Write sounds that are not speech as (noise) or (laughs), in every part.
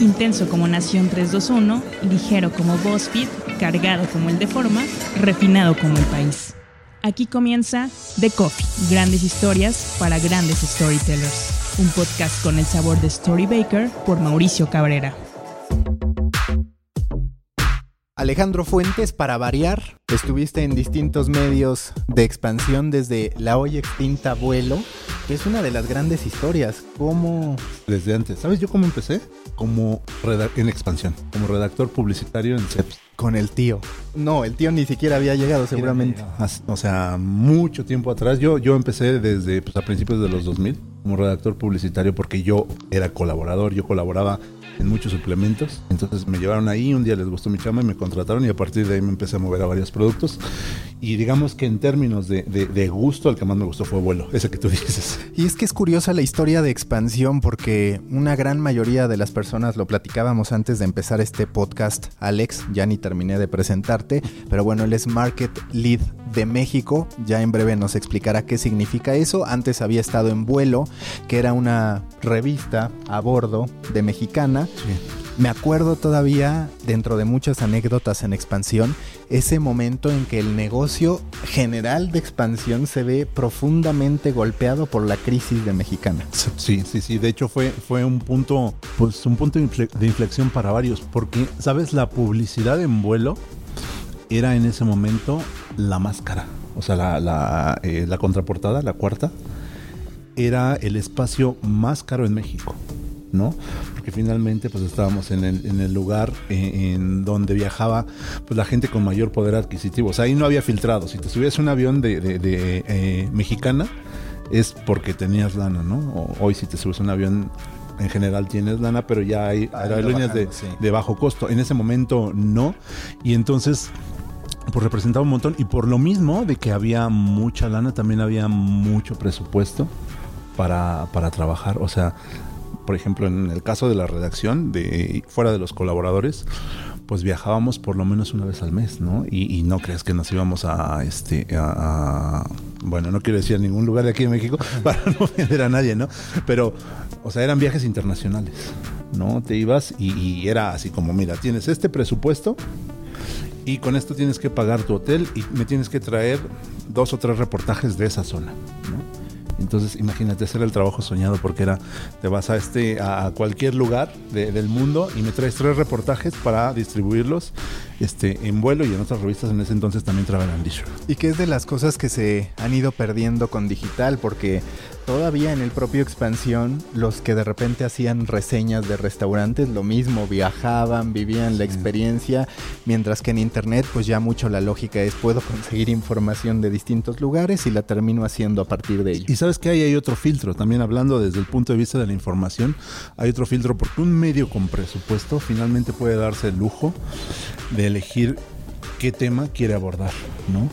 Intenso como Nación 321, ligero como BuzzFeed, cargado como el de Forma, refinado como el país. Aquí comienza The Coffee, grandes historias para grandes storytellers. Un podcast con el sabor de Story Baker por Mauricio Cabrera. Alejandro Fuentes, para variar, estuviste en distintos medios de expansión desde la hoy extinta Vuelo, es una de las grandes historias. ¿Cómo? Desde antes. ¿Sabes yo cómo empecé? Como en expansión, como redactor publicitario en CEPS. Con el tío. No, el tío ni siquiera había llegado seguramente. O sea, mucho tiempo atrás. Yo, yo empecé desde pues, a principios de los 2000 como redactor publicitario porque yo era colaborador, yo colaboraba en muchos suplementos. Entonces me llevaron ahí, un día les gustó mi chama y me contrataron y a partir de ahí me empecé a mover a varios productos. Y digamos que en términos de, de, gusto, el que más me gustó fue vuelo, ese que tú (laughs) dices. Y es que es curiosa la historia de expansión porque una gran mayoría de las personas, lo platicábamos antes de empezar este podcast, Alex, ya ni terminé de presentarte, pero bueno, él es Market Lead de México, ya en breve nos explicará qué significa eso. Antes había estado en vuelo, que era una revista a bordo de Mexicana. Me acuerdo todavía, dentro de muchas anécdotas en expansión, ese momento en que el negocio general de expansión se ve profundamente golpeado por la crisis de Mexicana. Sí, sí, sí. De hecho fue, fue un punto, pues un punto de inflexión para varios, porque, ¿sabes? La publicidad en vuelo era en ese momento la más cara. O sea, la, la, eh, la contraportada, la cuarta, era el espacio más caro en México. ¿no? Porque finalmente pues estábamos en el, en el lugar eh, en donde viajaba pues la gente con mayor poder adquisitivo. O sea, ahí no había filtrado. Si te subías un avión de, de, eh, mexicana es porque tenías lana, ¿no? hoy si te subes un avión en general tienes lana, pero ya hay ah, aerolíneas de, de bajo costo. En ese momento no. Y entonces pues representaba un montón y por lo mismo de que había mucha lana también había mucho presupuesto para, para trabajar o sea por ejemplo, en el caso de la redacción, de fuera de los colaboradores, pues viajábamos por lo menos una vez al mes, ¿no? Y, no creas que nos íbamos a, este, a, bueno, no quiero decir a ningún lugar de aquí en México (laughs) para no vender a nadie, ¿no? Pero, o sea, eran viajes internacionales, ¿no? Te ibas y, y era así como, mira, tienes este presupuesto y con esto tienes que pagar tu hotel y me tienes que traer dos o tres reportajes de esa zona, ¿no? Entonces, imagínate hacer el trabajo soñado porque era, te vas a este a cualquier lugar del mundo y me traes tres reportajes para distribuirlos este, en vuelo y en otras revistas en ese entonces también Travel Leisure. Y que es de las cosas que se han ido perdiendo con digital porque todavía en el propio expansión los que de repente hacían reseñas de restaurantes lo mismo, viajaban, vivían la experiencia, mientras que en internet pues ya mucho la lógica es puedo conseguir información de distintos lugares y la termino haciendo a partir de ello. Y sabes que ahí hay otro filtro, también hablando desde el punto de vista de la información, hay otro filtro porque un medio con presupuesto finalmente puede darse el lujo de elegir qué tema quiere abordar, ¿no?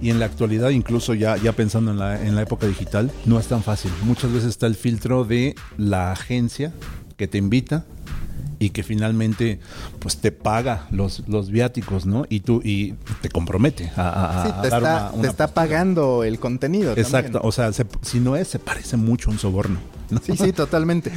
Y en la actualidad, incluso ya, ya pensando en la, en la época digital, no es tan fácil. Muchas veces está el filtro de la agencia que te invita y que finalmente pues te paga los, los viáticos, ¿no? Y tú y te compromete a, te está, te está pagando el contenido. Exacto, o sea, si no es, se parece mucho a un soborno. Sí, sí, totalmente.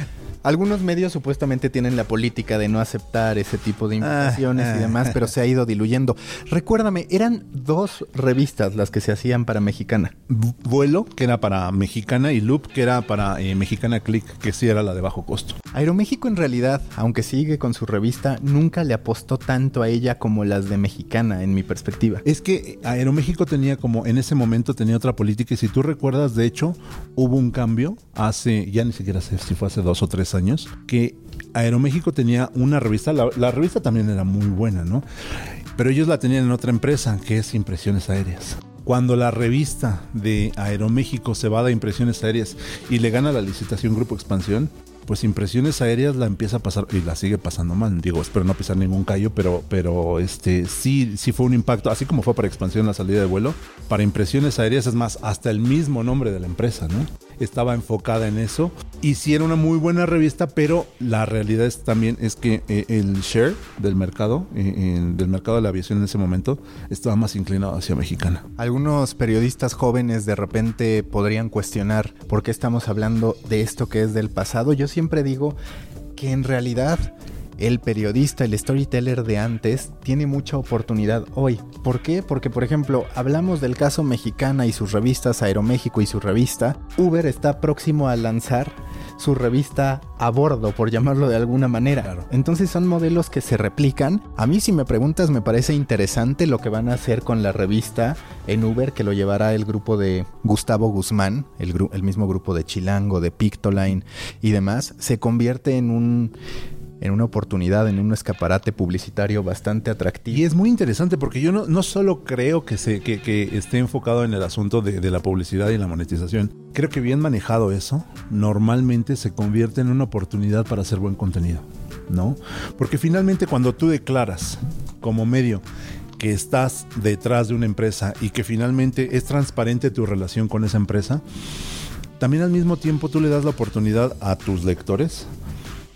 Algunos medios supuestamente tienen la política de no aceptar ese tipo de invitaciones y ah, demás, ah. pero se ha ido diluyendo. Recuérdame, eran dos revistas las que se hacían para Mexicana. Vuelo, que era para Mexicana, y Loop, que era para eh, Mexicana Click, que sí era la de bajo costo. Aeroméxico en realidad, aunque sigue con su revista, nunca le apostó tanto a ella como las de Mexicana, en mi perspectiva. Es que Aeroméxico tenía como, en ese momento tenía otra política, y si tú recuerdas, de hecho, hubo un cambio hace, ya ni siquiera sé si fue hace dos o tres años, que Aeroméxico tenía una revista, la, revista también era muy buena, ¿no? Pero ellos la tenían en otra empresa, que es Impresiones Aéreas. Cuando la revista de Aeroméxico se va de Impresiones Aéreas y le gana la licitación Grupo Expansión, pues impresiones aéreas la empieza a pasar y la sigue pasando mal. Digo, espero no pisar ningún callo, pero, pero este sí, sí fue un impacto, así como fue para expansión la salida de vuelo, para impresiones aéreas es más, hasta el mismo nombre de la empresa, ¿no? Estaba enfocada en eso. Y sí era una muy buena revista, pero la realidad es también es que eh, el share del mercado, eh, del mercado de la aviación en ese momento, estaba más inclinado hacia mexicana. Algunos periodistas jóvenes de repente podrían cuestionar por qué estamos hablando de esto que es del pasado. Yo siempre digo que en realidad el periodista, el storyteller de antes, tiene mucha oportunidad hoy. ¿Por qué? Porque, por ejemplo, hablamos del caso Mexicana y sus revistas, Aeroméxico y su revista. Uber está próximo a lanzar su revista a bordo, por llamarlo de alguna manera. Entonces son modelos que se replican. A mí si me preguntas me parece interesante lo que van a hacer con la revista en Uber que lo llevará el grupo de Gustavo Guzmán, el, el mismo grupo de Chilango, de Pictoline y demás. Se convierte en un en una oportunidad, en un escaparate publicitario bastante atractivo. Y es muy interesante porque yo no, solo creo que, se, que, esté enfocado en el asunto de, de, la publicidad y la monetización, creo que bien manejado eso, normalmente se convierte en una oportunidad para hacer buen contenido, ¿no? Porque finalmente cuando tú declaras como medio que estás detrás de una empresa y que finalmente es transparente tu relación con esa empresa, también al mismo tiempo tú le das la oportunidad a tus lectores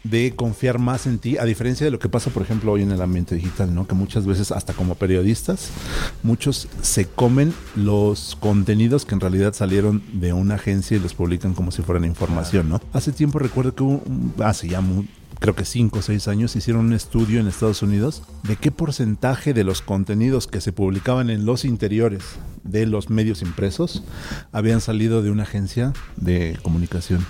de confiar más en ti, a diferencia de lo que pasa, por ejemplo, hoy en el ambiente digital, ¿no? Que muchas veces, hasta como periodistas, muchos se comen los contenidos que en realidad salieron de una agencia y los publican como si fueran información, ¿no? Hace tiempo recuerdo que hubo, hace ya muy, creo que 5 o 6 años, hicieron un estudio en Estados Unidos de qué porcentaje de los contenidos que se publicaban en los interiores de los medios impresos habían salido de una agencia de comunicación.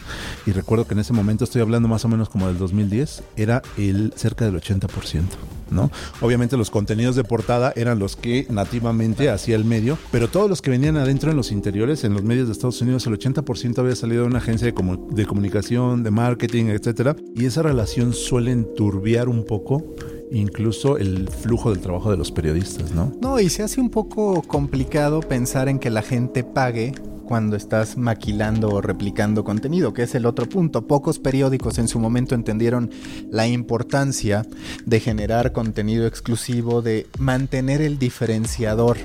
Y recuerdo que en ese momento, estoy hablando más o menos como del 2010, era el cerca del 80%. ¿no? Obviamente los contenidos de portada eran los que nativamente hacía el medio, pero todos los que venían adentro en los interiores, en los medios de Estados Unidos, el 80% había salido de una agencia de, de comunicación, de marketing, etcétera, y esa relación suele enturbiar un poco incluso el flujo del trabajo de los periodistas, ¿no? No, y se hace un poco complicado pensar en que la gente pague cuando estás maquilando o replicando contenido, que es el otro punto. Pocos periódicos en su momento entendieron la importancia de generar contenido exclusivo, de mantener el diferenciador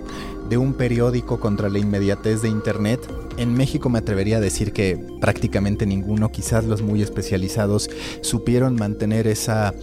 de un periódico contra la inmediatez de Internet. En México me atrevería a decir que prácticamente ninguno, quizás los muy especializados, supieron mantener esa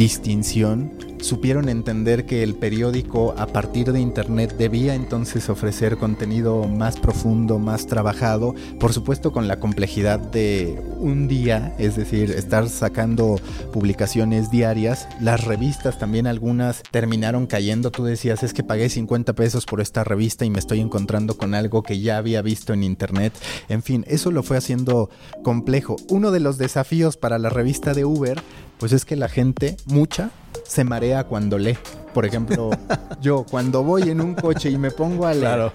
distinción supieron entender que el periódico a partir de Internet debía entonces ofrecer contenido más profundo, más trabajado, por supuesto con la complejidad de un día, es decir, estar sacando publicaciones diarias. Las revistas también algunas terminaron cayendo, tú decías, es que pagué 50 pesos por esta revista y me estoy encontrando con algo que ya había visto en Internet. En fin, eso lo fue haciendo complejo. Uno de los desafíos para la revista de Uber, pues es que la gente, mucha, se marea cuando lee. Por ejemplo, (laughs) yo cuando voy en un coche y me pongo a leer,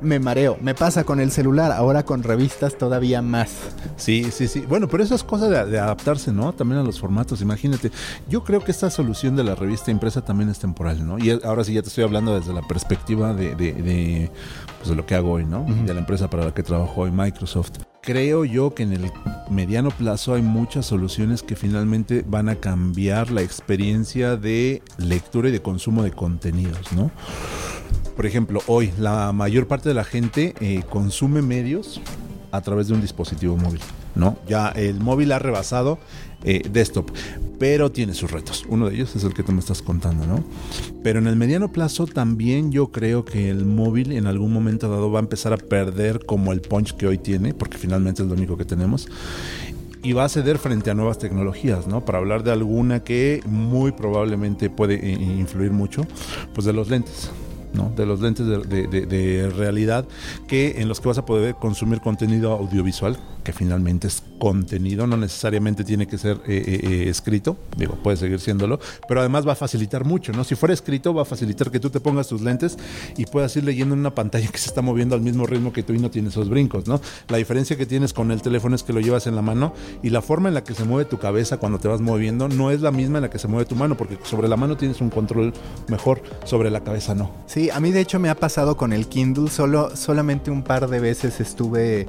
me mareo. Me pasa con el celular, ahora con revistas todavía más. Sí, sí, sí. Bueno, pero eso es cosa de, adaptarse, ¿no? También a los formatos. Imagínate, yo creo que esta solución de la revista impresa también es temporal, ¿no? Y ahora sí ya te estoy hablando desde la perspectiva de, de, pues, lo que hago hoy, ¿no? De la empresa para la que trabajo hoy, Microsoft creo yo que en el mediano plazo hay muchas soluciones que finalmente van a cambiar la experiencia de lectura y de consumo de contenidos, ¿no? Por ejemplo, hoy la mayor parte de la gente eh, consume medios a través de un dispositivo móvil, ¿no? Ya el móvil ha rebasado eh, desktop, pero tiene sus retos. Uno de ellos es el que tú me estás contando, ¿no? Pero en el mediano plazo también yo creo que el móvil en algún momento dado va a empezar a perder como el punch que hoy tiene, porque finalmente es lo único que tenemos y va a ceder frente a nuevas tecnologías, ¿no? Para hablar de alguna que muy probablemente puede eh, influir mucho, pues de los lentes. ¿no? de los lentes de, realidad que en los que vas a poder consumir contenido audiovisual que finalmente es contenido, no necesariamente tiene que ser eh, eh, eh, escrito, digo, puede seguir siéndolo, pero además va a facilitar mucho, ¿no? Si fuera escrito, va a facilitar que tú te pongas tus lentes y puedas ir leyendo en una pantalla que se está moviendo al mismo ritmo que tú y no tiene esos brincos, ¿no? La diferencia que tienes con el teléfono es que lo llevas en la mano y la forma en la que se mueve tu cabeza cuando te vas moviendo no es la misma en la que se mueve tu mano, porque sobre la mano tienes un control mejor, sobre la cabeza no. Sí, a mí de hecho me ha pasado con el Kindle, solo solamente un par de veces estuve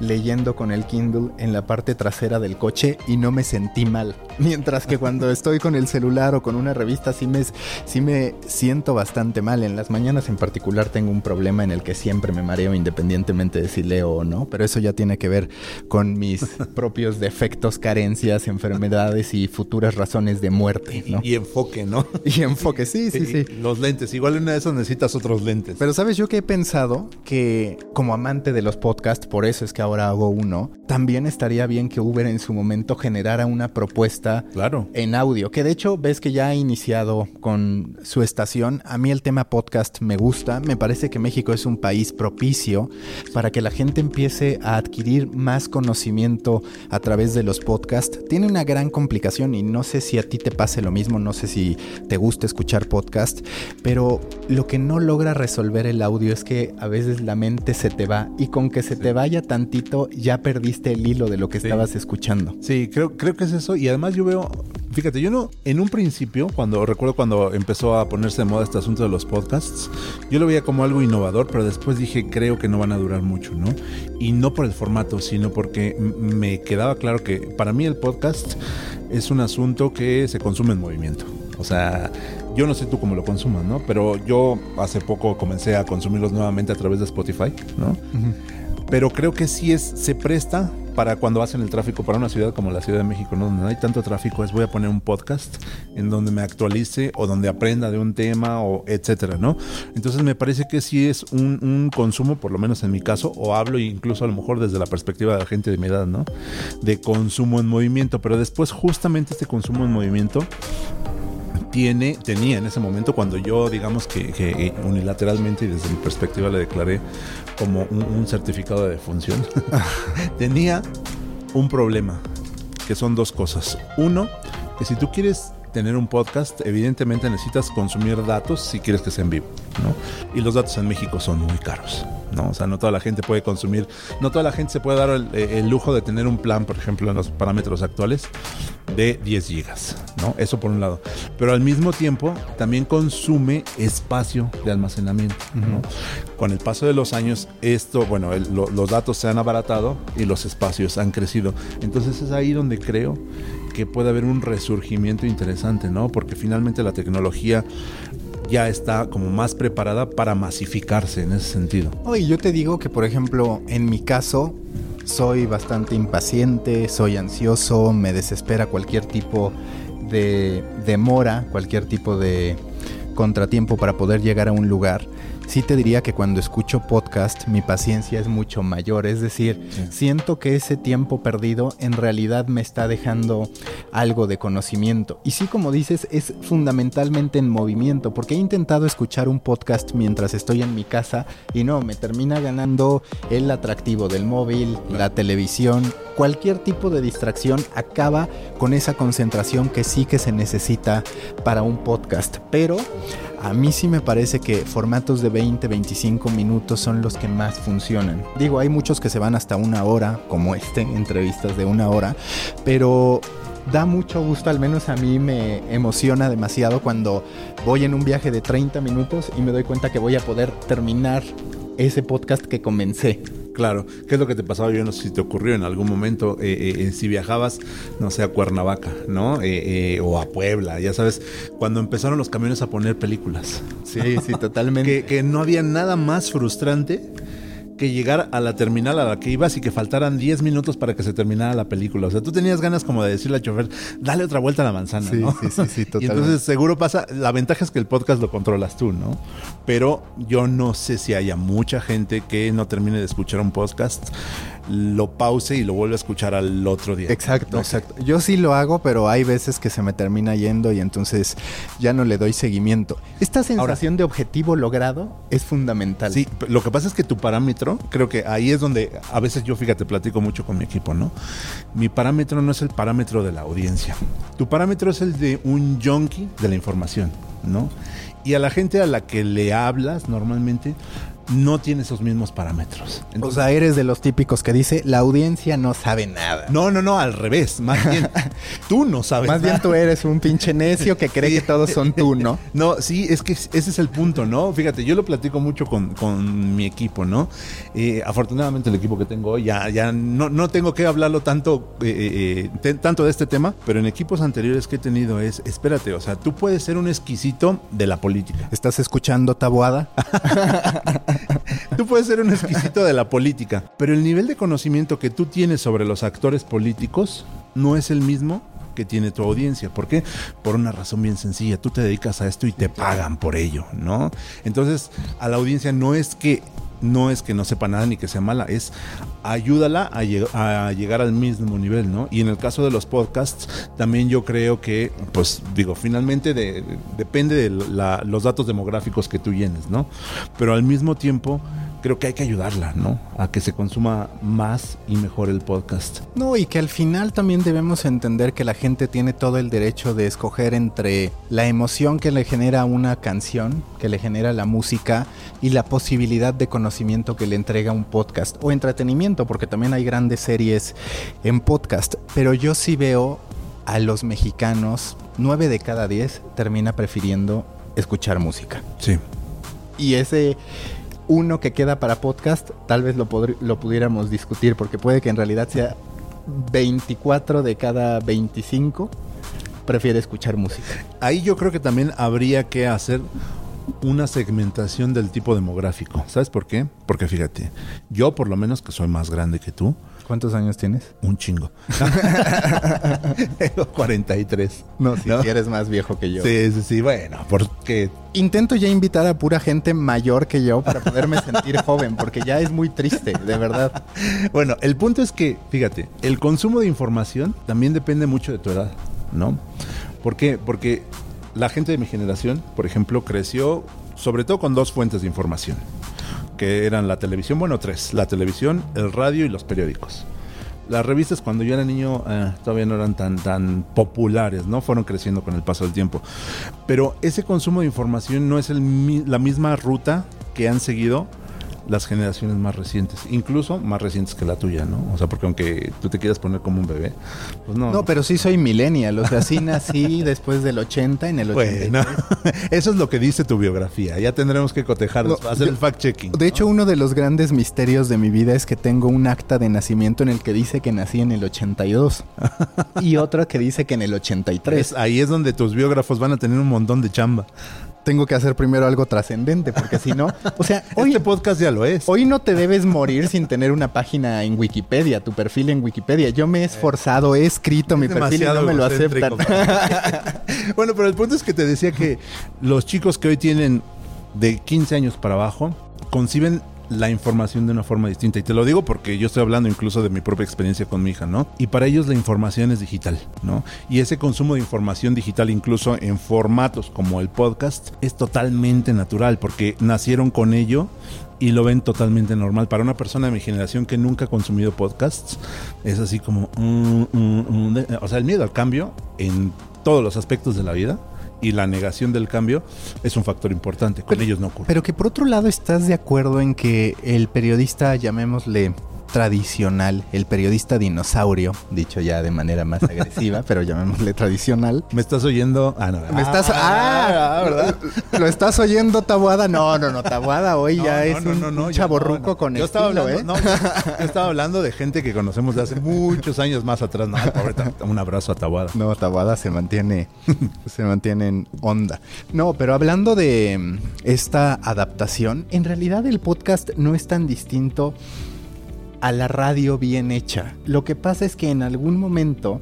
leyendo con el Kindle en la parte trasera del coche y no me sentí mal. (laughs) Mientras que cuando estoy con el celular o con una revista sí me, sí me siento bastante mal. En las mañanas en particular tengo un problema en el que siempre me mareo independientemente de si leo o no, pero eso ya tiene que ver con mis (laughs) propios defectos, carencias, enfermedades y futuras razones de muerte. ¿no? Y, enfoque, ¿no? (laughs) Y enfoque, sí, sí, sí. Los lentes, igual en una de esas necesitas otros lentes. Pero sabes, yo que he pensado que como amante de los podcasts, por eso es que ahora hago uno, también estaría bien que Uber en su momento generara una propuesta Claro. en audio, que de hecho ves que ya ha iniciado con su estación. A mí el tema podcast me gusta, me parece que México es un país propicio para que la gente empiece a adquirir más conocimiento a través de los podcasts. Tiene una gran complicación y no sé si a ti te pase lo mismo, no sé si te gusta escuchar podcast, pero lo que no logra resolver el audio es que a veces la mente se te va y con que se te vaya tantito ya perdiste el hilo de lo que Sí. estabas escuchando. Sí, creo, creo que es eso. Y además yo veo, fíjate, yo no, en un principio, cuando recuerdo cuando empezó a ponerse de moda este asunto de los podcasts, yo lo veía como algo innovador, pero después dije, creo que no van a durar mucho, ¿no? Y no por el formato, sino porque me quedaba claro que para mí el podcast es un asunto que se consume en movimiento. O sea, yo no sé tú cómo lo consumas, ¿no? Pero yo hace poco comencé a consumirlos nuevamente a través de Spotify, ¿no? Pero creo que sí es, se presta para cuando vas en el tráfico para una ciudad como la Ciudad de México, ¿no? donde no hay tanto tráfico, es voy a poner un podcast en donde me actualice o donde aprenda de un tema o etcétera, ¿no? Entonces me parece que sí es un, un consumo, por lo menos en mi caso, o hablo incluso a lo mejor desde la perspectiva de la gente de mi edad, ¿no? De consumo en movimiento, pero después justamente este consumo en movimiento tiene, tenía en ese momento cuando yo digamos que, que unilateralmente y desde mi perspectiva le declaré como un, un certificado de defunción, (laughs) tenía un problema, que son dos cosas. Uno, que si tú quieres tener un podcast, evidentemente necesitas consumir datos si quieres que sea en vivo, ¿no? Y los datos en México son muy caros, ¿no? O sea, no toda la gente puede consumir, no toda la gente se puede dar el, el lujo de tener un plan, por ejemplo, en los parámetros actuales, de 10 gigas, ¿no? Eso por un lado. Pero al mismo tiempo también consume espacio de almacenamiento, ¿no? Con el paso de los años, esto, bueno, el- lo- los datos se han abaratado y los espacios han crecido. Entonces es ahí donde creo que puede haber un resurgimiento interesante, ¿no? Porque finalmente la tecnología ya está como más preparada para masificarse en ese sentido. Oye, yo te digo que, por ejemplo, en mi caso, soy bastante impaciente, soy ansioso, me desespera cualquier tipo de demora, cualquier tipo de contratiempo para poder llegar a un lugar. Sí te diría que cuando escucho podcast mi paciencia es mucho mayor, es decir, Sí. siento que ese tiempo perdido en realidad me está dejando algo de conocimiento. Y sí, como dices, es fundamentalmente en movimiento, porque he intentado escuchar un podcast mientras estoy en mi casa y no, me termina ganando el atractivo del móvil, la televisión, cualquier tipo de distracción acaba con esa concentración que sí que se necesita para un podcast. Pero a mí sí me parece que formatos de 20, 25 minutos son los que más funcionan. Digo, hay muchos que se van hasta una hora, como este, (laughs) entrevistas de una hora, pero da mucho gusto, al menos a mí me emociona demasiado cuando voy en un viaje de 30 minutos y me doy cuenta que voy a poder terminar ese podcast que comencé. Claro, ¿qué es lo que te pasaba? Yo no sé si te ocurrió en algún momento, eh, eh, si viajabas, no sé, a Cuernavaca, ¿no? Eh, eh, o a Puebla, ya sabes, cuando empezaron los camiones a poner películas. Sí, sí, (laughs) totalmente. Que, que no había nada más frustrante que llegar a la terminal a la que ibas y que faltaran 10 minutos para que se terminara la película. O sea, tú tenías ganas como de decirle al chofer, dale otra vuelta a la manzana, Sí, ¿no? sí, sí, sí, (laughs) Y totalmente. entonces seguro pasa, la ventaja es que el podcast lo controlas tú, ¿no? Pero yo no sé si haya mucha gente que no termine de escuchar un podcast, lo pause y lo vuelve a escuchar al otro día. Exacto, exacto. Yo sí lo hago, pero hay veces que se me termina yendo y entonces ya no le doy seguimiento. Esta sensación de objetivo logrado es fundamental. Sí, lo que pasa es que tu parámetro, creo que ahí es donde a veces yo, fíjate, platico mucho con mi equipo, ¿no? Mi parámetro no es el parámetro de la audiencia. Tu parámetro es el de un junkie de la información, ¿no? Y a la gente a la que le hablas normalmente no tiene esos mismos parámetros. O sea, eres de los típicos que dice, la audiencia no sabe nada. no, no, no, al revés. Más bien, (laughs) tú no sabes Más bien tú eres un pinche necio que cree Sí. que todos son tú, ¿no? (laughs) No, sí, es que ese es el punto, ¿no? Fíjate, yo lo platico mucho con, con mi equipo, ¿no? Eh, afortunadamente el equipo que tengo hoy ya, ya no, no tengo que hablarlo tanto, eh, eh, te- tanto de este tema, pero en equipos anteriores que he tenido es, espérate, o sea, tú puedes ser un exquisito de la política. ¿Estás escuchando tabuada? (laughs) Tú puedes ser un exquisito de la política, pero el nivel de conocimiento que tú tienes sobre los actores políticos no es el mismo que tiene tu audiencia. ¿Por qué? Por una razón bien sencilla. Tú te dedicas a esto y te pagan por ello, ¿no? Entonces, a la audiencia no es que no es que no sepa nada ni que sea mala, es ayúdala a, llegar al mismo nivel, ¿no? Y en el caso de los podcasts, también yo creo que, pues digo, finalmente depende de los datos demográficos que tú llenes, ¿no? Pero al mismo tiempo creo que hay que ayudarla, ¿no? A que se consuma más y mejor el podcast. No, y que al final también debemos entender que la gente tiene todo el derecho de escoger entre la emoción que le genera una canción, que le genera la música, y la posibilidad de conocimiento que le entrega un podcast, o entretenimiento, porque también hay grandes series en podcast. Pero yo sí veo a los mexicanos, nueve de cada diez termina prefiriendo escuchar música. Sí. Y ese uno que queda para podcast, tal vez lo, lo pudiéramos discutir, porque puede que en realidad sea 24 de cada 25 prefiere escuchar música. Ahí yo creo que también habría que hacer una segmentación del tipo demográfico. ¿Sabes por qué? Porque fíjate, yo por lo menos que soy más grande que tú, ¿Cuántos años tienes? Un chingo. (laughs) Tengo 43. No, si eres más viejo que yo. Sí, sí, sí. Bueno, porque... Intento ya invitar a pura gente mayor que yo para poderme sentir joven, porque ya es muy triste, de verdad. Bueno, el punto es que, fíjate, el consumo de información también depende mucho de tu edad, ¿no? ¿Por qué? Porque la gente de mi generación, por ejemplo, creció sobre todo con dos fuentes de información que eran la televisión, bueno, tres, la televisión, el radio y los periódicos. Las revistas cuando yo era niño eh, todavía no eran tan, tan populares, ¿no? Fueron creciendo con el paso del tiempo. Pero ese consumo de información no es el, la misma ruta que han seguido las generaciones más recientes, incluso más recientes que la tuya, ¿no? O sea, porque aunque tú te quieras poner como un bebé, pues no. No, pero sí soy millennial, o sea, sí nací (laughs) después del 80 en el 80. (laughs) eso es lo que dice tu biografía. Ya tendremos que cotejar, hacer el fact-checking. De hecho, uno de los grandes misterios de mi vida es que tengo un acta de nacimiento en el que dice que nací en el 82 (laughs) y otro que dice que en el 83. ahí es donde tus biógrafos van a tener un montón de chamba tengo que hacer primero algo trascendente, porque si no, o sea, (laughs) hoy, este podcast ya lo es. Hoy no te debes morir sin tener una página en Wikipedia, tu perfil en Wikipedia. Yo me he esforzado, he escrito mi perfil y no me lo aceptan. (laughs) bueno, pero el punto es que te decía que los chicos que hoy tienen de 15 años para abajo conciben la información de una forma distinta. Y te lo digo porque yo estoy hablando incluso de mi propia experiencia con mi hija, ¿no? Y para ellos la información es digital, ¿no? Y ese consumo de información digital, incluso en formatos como el podcast, es totalmente natural porque nacieron con ello y lo ven totalmente normal. Para una persona de mi generación que nunca ha consumido podcasts, es así como, mm, mm, mm, o sea, el miedo al cambio en todos los aspectos de la vida y la negación del cambio es un factor importante. Con ellos no ocurre. Pero que por otro lado estás de acuerdo en que el periodista, llamémosle tradicional, el periodista dinosaurio, dicho ya de manera más (laughs) agresiva, pero llamémosle tradicional. ¿Me estás oyendo? Ah, no. ¿Me estás ah, ah ¿verdad? ¿Lo estás oyendo, Tabuada? No, no, no, Tabuada hoy ya es un, no, chaborruco con yo estaba hablando, ¿eh? No, yo estaba hablando de gente que conocemos de hace muchos años más atrás. No, un abrazo a Tabuada. No, Tabuada se mantiene, se mantiene en onda. No, pero hablando de mm, esta adaptación, en realidad el podcast no es tan distinto a la radio bien hecha. Lo que pasa es que en algún momento,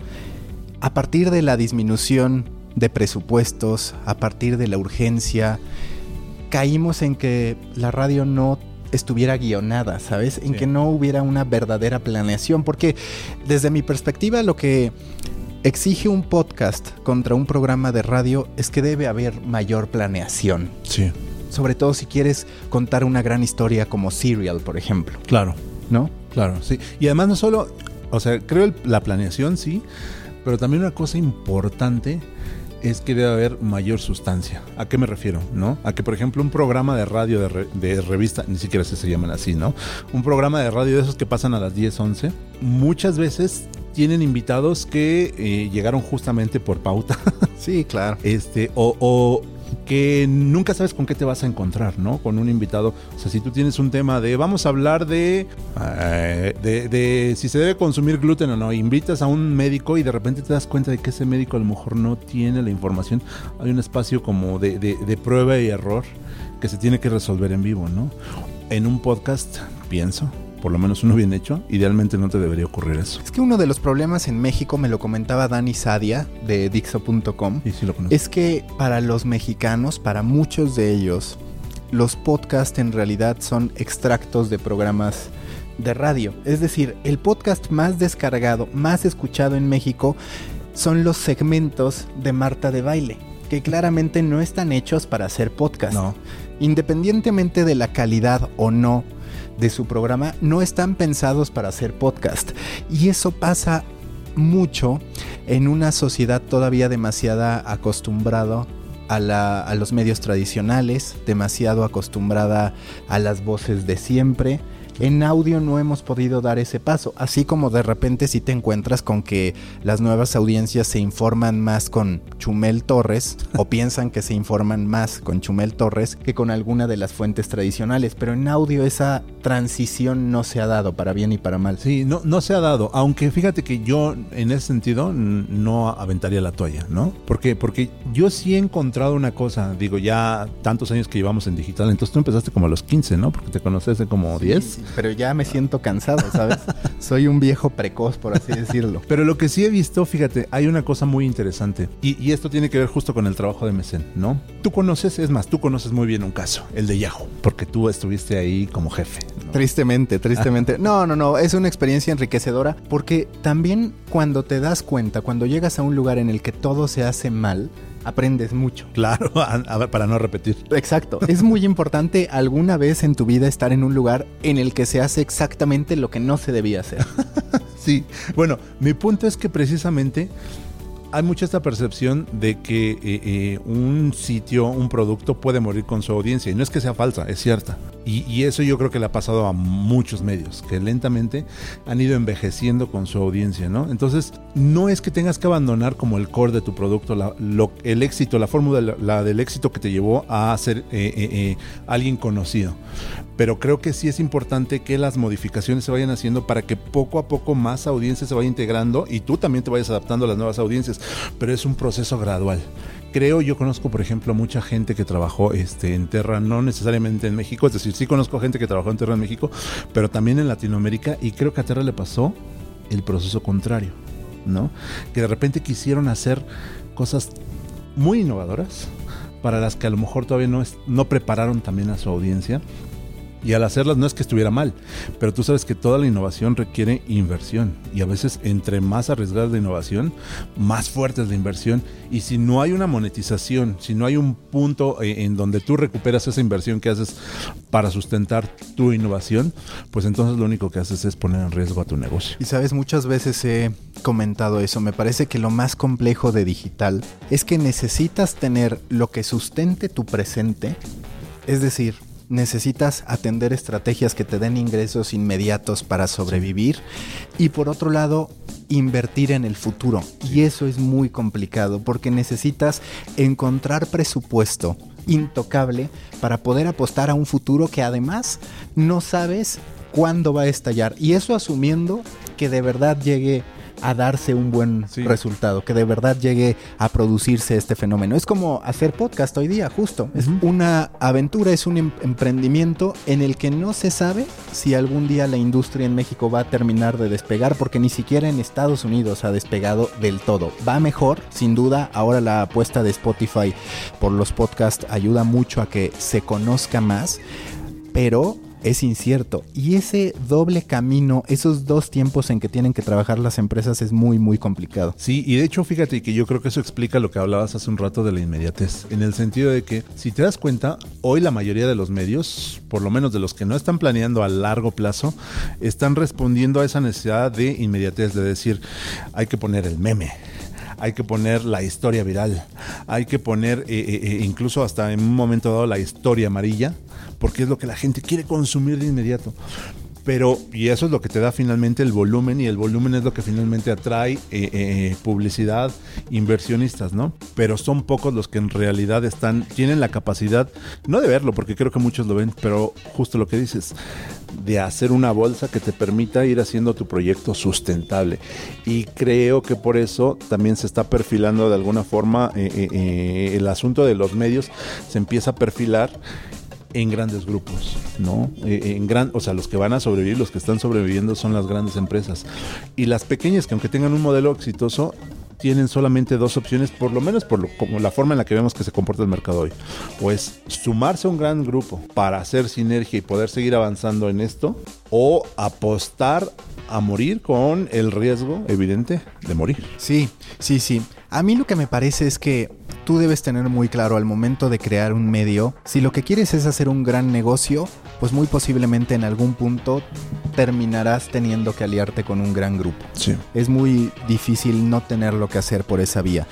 a partir de la disminución de presupuestos, a partir de la urgencia, caímos en que la radio no estuviera guionada, ¿sabes? En que no hubiera una verdadera planeación, porque desde mi perspectiva lo que exige un podcast contra un programa de radio es que debe haber mayor planeación. Sí. Sobre todo si quieres contar una gran historia como Serial, por ejemplo. Claro. ¿No? Claro, sí. Y además no solo, o sea, creo la planeación, sí, pero también una cosa importante es que debe haber mayor sustancia. ¿A qué me refiero? ¿No? A que, por ejemplo, un programa de radio de, revista, ni siquiera se llaman así, ¿no? Un programa de radio de esos que pasan a las 10, 11, muchas veces tienen invitados que eh, llegaron justamente por pauta. (laughs) Sí, claro. Este, o, que nunca sabes con qué te vas a encontrar, ¿no? Con un invitado. O sea, si tú tienes un tema de vamos a hablar de, eh, de, si se debe consumir gluten o no, invitas a un médico y de repente te das cuenta de que ese médico a lo mejor no tiene la información. Hay un espacio como de, de prueba y error que se tiene que resolver en vivo, ¿no? En un podcast, pienso, por lo menos uno bien hecho, idealmente no te debería ocurrir eso. Es que uno de los problemas en México, me lo comentaba Dani Sadia de Dixo.com, sí es que para los mexicanos, para muchos de ellos, los podcasts en realidad son extractos de programas de radio. Es decir, el podcast más descargado, más escuchado en México son los segmentos de Marta de Baile, que claramente no están hechos para hacer podcast. No. Independientemente de la calidad o no de su programa, no están pensados para hacer podcast. Y eso pasa mucho en una sociedad todavía demasiada acostumbrado a, la- a los medios tradicionales, demasiado acostumbrada a las voces de siempre. En audio no hemos podido dar ese paso, así como de repente si te encuentras con que las nuevas audiencias se informan más con Chumel Torres (laughs) o piensan que se informan más con Chumel Torres que con alguna de las fuentes tradicionales, pero en audio esa transición no se ha dado para bien y para mal. Sí, no, no se ha dado, aunque fíjate que yo en ese sentido no aventaría la toalla, ¿no? Porque, porque yo sí he encontrado una cosa, digo, ya tantos años que llevamos en digital, entonces tú empezaste como a los 15, ¿no? Porque te conoces de como 10. Pero ya me siento cansado, ¿sabes? (laughs) Soy un viejo precoz, por así decirlo. Pero lo que sí he visto, fíjate, hay una cosa muy interesante. Y, y esto tiene que ver justo con el trabajo de Mecen, ¿no? Tú conoces, es más, tú conoces muy bien un caso, el de Yahoo, porque tú estuviste ahí como jefe. ¿no? Tristemente, tristemente. No, no, no, es una experiencia enriquecedora porque también cuando te das cuenta, cuando llegas a un lugar en el que todo se hace mal, aprendes mucho. (laughs) Claro, (laughs) a- a ver, para no repetir. Exacto. (laughs) Es muy importante alguna vez en tu vida estar en un lugar en el que se hace exactamente lo que no se debía hacer. Sí, bueno, mi punto es que precisamente hay mucha esta percepción de que eh, eh, un sitio, un producto puede morir con su audiencia. Y no es que sea falsa, es cierta. Y, eso yo creo que le ha pasado a muchos medios, que lentamente han ido envejeciendo con su audiencia, ¿no? Entonces, no es que tengas que abandonar como el core de tu producto, el éxito, la fórmula la- la del éxito que te llevó a ser eh, alguien conocido. Pero creo que sí es importante que las modificaciones se vayan haciendo para que poco a poco más audiencia se vaya integrando y tú también te vayas adaptando a las nuevas audiencias. Pero es un proceso gradual. Creo, yo conozco, por ejemplo, mucha gente que trabajó este, en Terra, no necesariamente en México, es decir, sí conozco gente que trabajó en Terra en México, pero también en Latinoamérica y creo que a Terra le pasó el proceso contrario, ¿no? Que de repente quisieron hacer cosas muy innovadoras para las que a lo mejor todavía no, es- no prepararon también a su audiencia. Y al hacerlas no es que estuviera mal, pero tú sabes que toda la innovación requiere inversión. Y a veces entre más arriesgada la innovación, más fuerte es la inversión. Y si no hay una monetización, si no hay un punto eh, en donde tú recuperas esa inversión que haces para sustentar tu innovación, pues entonces lo único que haces es poner en riesgo a tu negocio. Y sabes, muchas veces he comentado eso. Me parece que lo más complejo de digital es que necesitas tener lo que sustente tu presente. Es decir, necesitas atender estrategias que te den ingresos inmediatos para sobrevivir. Y por otro lado, invertir en el futuro. Y eso es muy complicado porque necesitas encontrar presupuesto intocable para poder apostar a un futuro que además no sabes cuándo va a estallar. Y eso asumiendo que de verdad llegue a darse un buen Sí. resultado, que de verdad llegue a producirse este fenómeno. Es como hacer podcast hoy día, justo. Es una aventura, es un em- emprendimiento en el que no se sabe si algún día la industria en México va a terminar de despegar, porque ni siquiera en Estados Unidos ha despegado del todo. Va mejor, sin duda. Ahora la apuesta de Spotify por los podcasts ayuda mucho a que se conozca más, pero es incierto. Y ese doble camino, esos dos tiempos en que tienen que trabajar las empresas es muy, muy complicado. Sí, y de hecho fíjate que yo creo que eso explica lo que hablabas hace un rato de la inmediatez, en el sentido de que si te das cuenta, hoy la mayoría de los medios, por lo menos de los que no están planeando a largo plazo, están respondiendo a esa necesidad de inmediatez, de decir, hay que poner el meme. Hay que poner la historia viral, hay que poner eh, eh, eh, incluso hasta en un momento dado la historia amarilla, porque es lo que la gente quiere consumir de inmediato. Pero, y eso es lo que te da finalmente el volumen, y el volumen es lo que finalmente atrae eh, eh, publicidad, inversionistas, ¿no? Pero son pocos los que en realidad están, tienen la capacidad, no de verlo, porque creo que muchos lo ven, pero justo lo que dices, de hacer una bolsa que te permita ir haciendo tu proyecto sustentable. Y creo que por eso también se está perfilando de alguna forma eh, eh, eh, el asunto de los medios, se empieza a perfilar en grandes grupos, ¿no? Eh, en gran, o sea, los que van a sobrevivir, los que están sobreviviendo son las grandes empresas. Y las pequeñas, que aunque tengan un modelo exitoso, tienen solamente dos opciones, por lo menos por la forma en la que vemos que se comporta el mercado hoy. O es sumarse a un gran grupo para hacer sinergia y poder seguir avanzando en esto, o apostar a morir con el riesgo evidente de morir. Sí, sí, sí. A mí lo que me parece es que tú debes tener muy claro al momento de crear un medio, si lo que quieres es hacer un gran negocio, pues muy posiblemente en algún punto terminarás teniendo que aliarte con un gran grupo. Sí. Es muy difícil no tener lo que hacer por esa vía.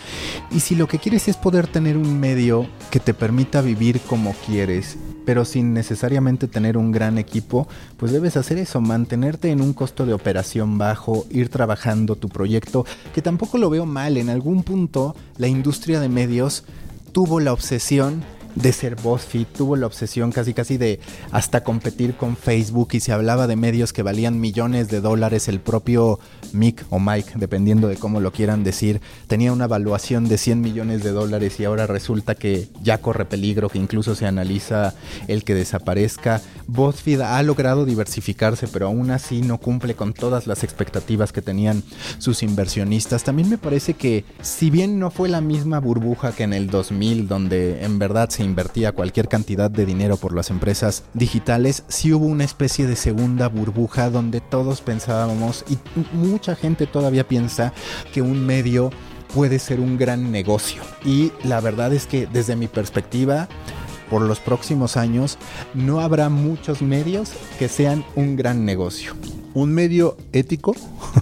Y si lo que quieres es poder tener un medio que te permita vivir como quieres, pero sin necesariamente tener un gran equipo, pues debes hacer eso, mantenerte en un costo de operación bajo, ir trabajando tu proyecto, que tampoco lo veo mal. En algún punto la industria de medios tuvo la obsesión de ser BuzzFeed, tuvo la obsesión casi casi de hasta competir con Facebook y se hablaba de medios que valían millones de dólares, el propio Mick o Mike, dependiendo de cómo lo quieran decir, tenía una evaluación de 100 millones de dólares y ahora resulta que ya corre peligro, que incluso se analiza el que desaparezca. BuzzFeed ha logrado diversificarse, pero aún así no cumple con todas las expectativas que tenían sus inversionistas. También me parece que si bien no fue la misma burbuja que en el 2000, donde en verdad se invertía cualquier cantidad de dinero por las empresas digitales, sí hubo una especie de segunda burbuja donde todos pensábamos, y mucha gente todavía piensa, que un medio puede ser un gran negocio. Y la verdad es que desde mi perspectiva, por los próximos años, no habrá muchos medios que sean un gran negocio. Un medio ético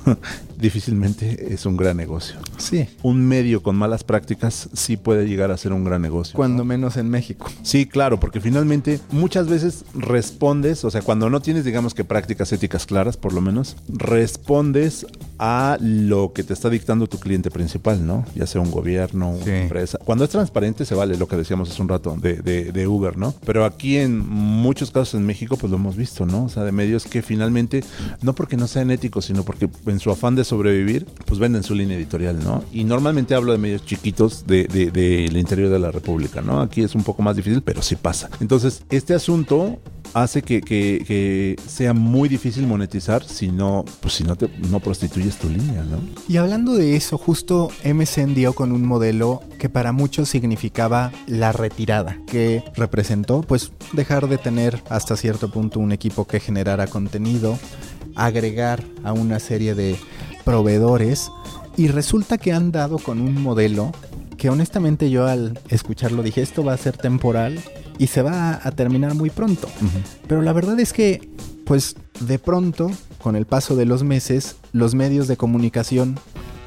(laughs) difícilmente es un gran negocio. Sí. Un medio con malas prácticas sí puede llegar a ser un gran negocio. Cuando menos en México. Sí, claro, porque finalmente muchas veces respondes, o sea, cuando no tienes, digamos que prácticas éticas claras, por lo menos, respondes a lo que te está dictando tu cliente principal, ¿no? Ya sea un gobierno, una Sí. empresa. Cuando es transparente se vale lo que decíamos hace un rato de, de- de Uber, ¿no? Pero aquí en muchos casos en México, pues lo hemos visto, ¿no? O sea, de medios que finalmente, no porque no sean éticos, sino porque en su afán de sobrevivir, pues venden su línea editorial, ¿no? Y normalmente hablo de medios chiquitos de- de- del interior de la República, ¿no? Aquí es un poco más difícil, pero sí pasa. Entonces, este asunto hace que, que- que sea muy difícil monetizar si no, pues si no te no prostituyes tu línea, ¿no? Y hablando de eso, justo MSN dio con un modelo que para muchos significaba la retirada, que representó pues dejar de tener hasta cierto punto un equipo que generara contenido, agregar a una serie de proveedores y resulta que han dado con un modelo que honestamente yo al escucharlo dije esto va a ser temporal y se va a terminar muy pronto. Pero la verdad es que, pues, de pronto, con el paso de los meses, los medios de comunicación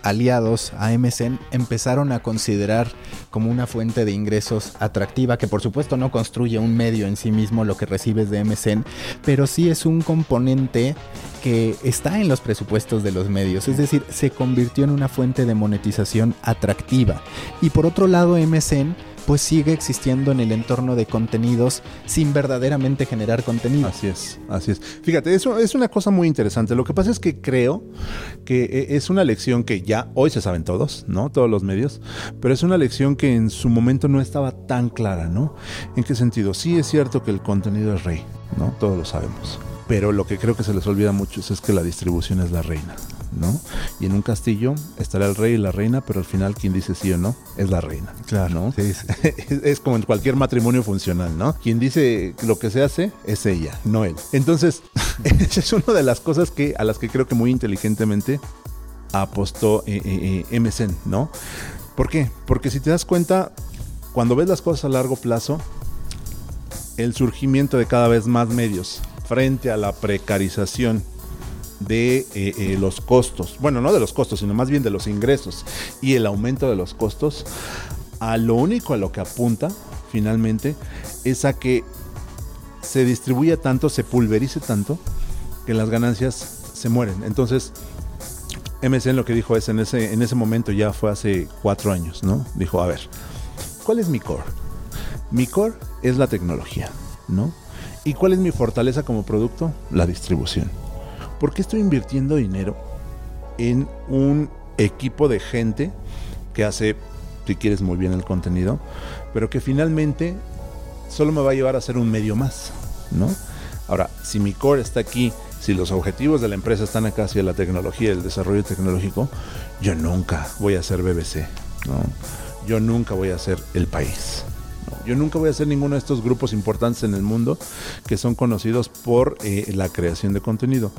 aliados a MSN empezaron a considerar como una fuente de ingresos atractiva, que por supuesto no construye un medio en sí mismo lo que recibes de MSN, pero sí es un componente que está en los presupuestos de los medios, es decir, se convirtió en una fuente de monetización atractiva. Y por otro lado, MSN pues sigue existiendo en el entorno de contenidos sin verdaderamente generar contenido. Así es, así es. Fíjate, eso es una cosa muy interesante. Lo que pasa es que creo que eh, es una lección que ya hoy se saben todos, ¿no? Todos los medios, pero es una lección que en su momento no estaba tan clara, ¿no? ¿En qué sentido? Sí es cierto que el contenido es rey, ¿no? Todos lo sabemos. Pero lo que creo que se les olvida a muchos es que la distribución es la reina, ¿no? Y en un castillo estará el rey y la reina, pero al final quien dice sí o no es la reina. ¿no? Sí, sí. (laughs) es, es como en cualquier matrimonio funcional, ¿no? Quien dice lo que se hace es ella, no él. Entonces, (laughs) esa es una de las cosas que a las que creo que muy inteligentemente apostó eh, eh, eh, MSN, ¿no? ¿Por qué? Porque si te das cuenta, cuando ves las cosas a largo plazo, el surgimiento de cada vez más medios frente a la precarización de eh, eh, los costos, bueno, no de los costos, sino más bien de los ingresos y el aumento de los costos, a lo único a lo que apunta finalmente es a que se distribuya tanto, se pulverice tanto, que las ganancias se mueren. Entonces, MSN lo que dijo es en ese, en ese momento, ya fue hace cuatro años, ¿no? Dijo, a ver, ¿cuál es mi core? Mi core es la tecnología, ¿no? ¿Y cuál es mi fortaleza como producto? La distribución. ¿Por qué estoy invirtiendo dinero en un equipo de gente que hace, si quieres, muy bien el contenido, pero que finalmente solo me va a llevar a ser un medio más, ¿no? Ahora, si mi core está aquí, si los objetivos de la empresa están acá hacia la tecnología, el desarrollo tecnológico, yo nunca voy a ser BBC, ¿no? Yo nunca voy a ser el país. Yo nunca voy a ser ninguno de estos grupos importantes en el mundo que son conocidos por eh, la creación de contenido.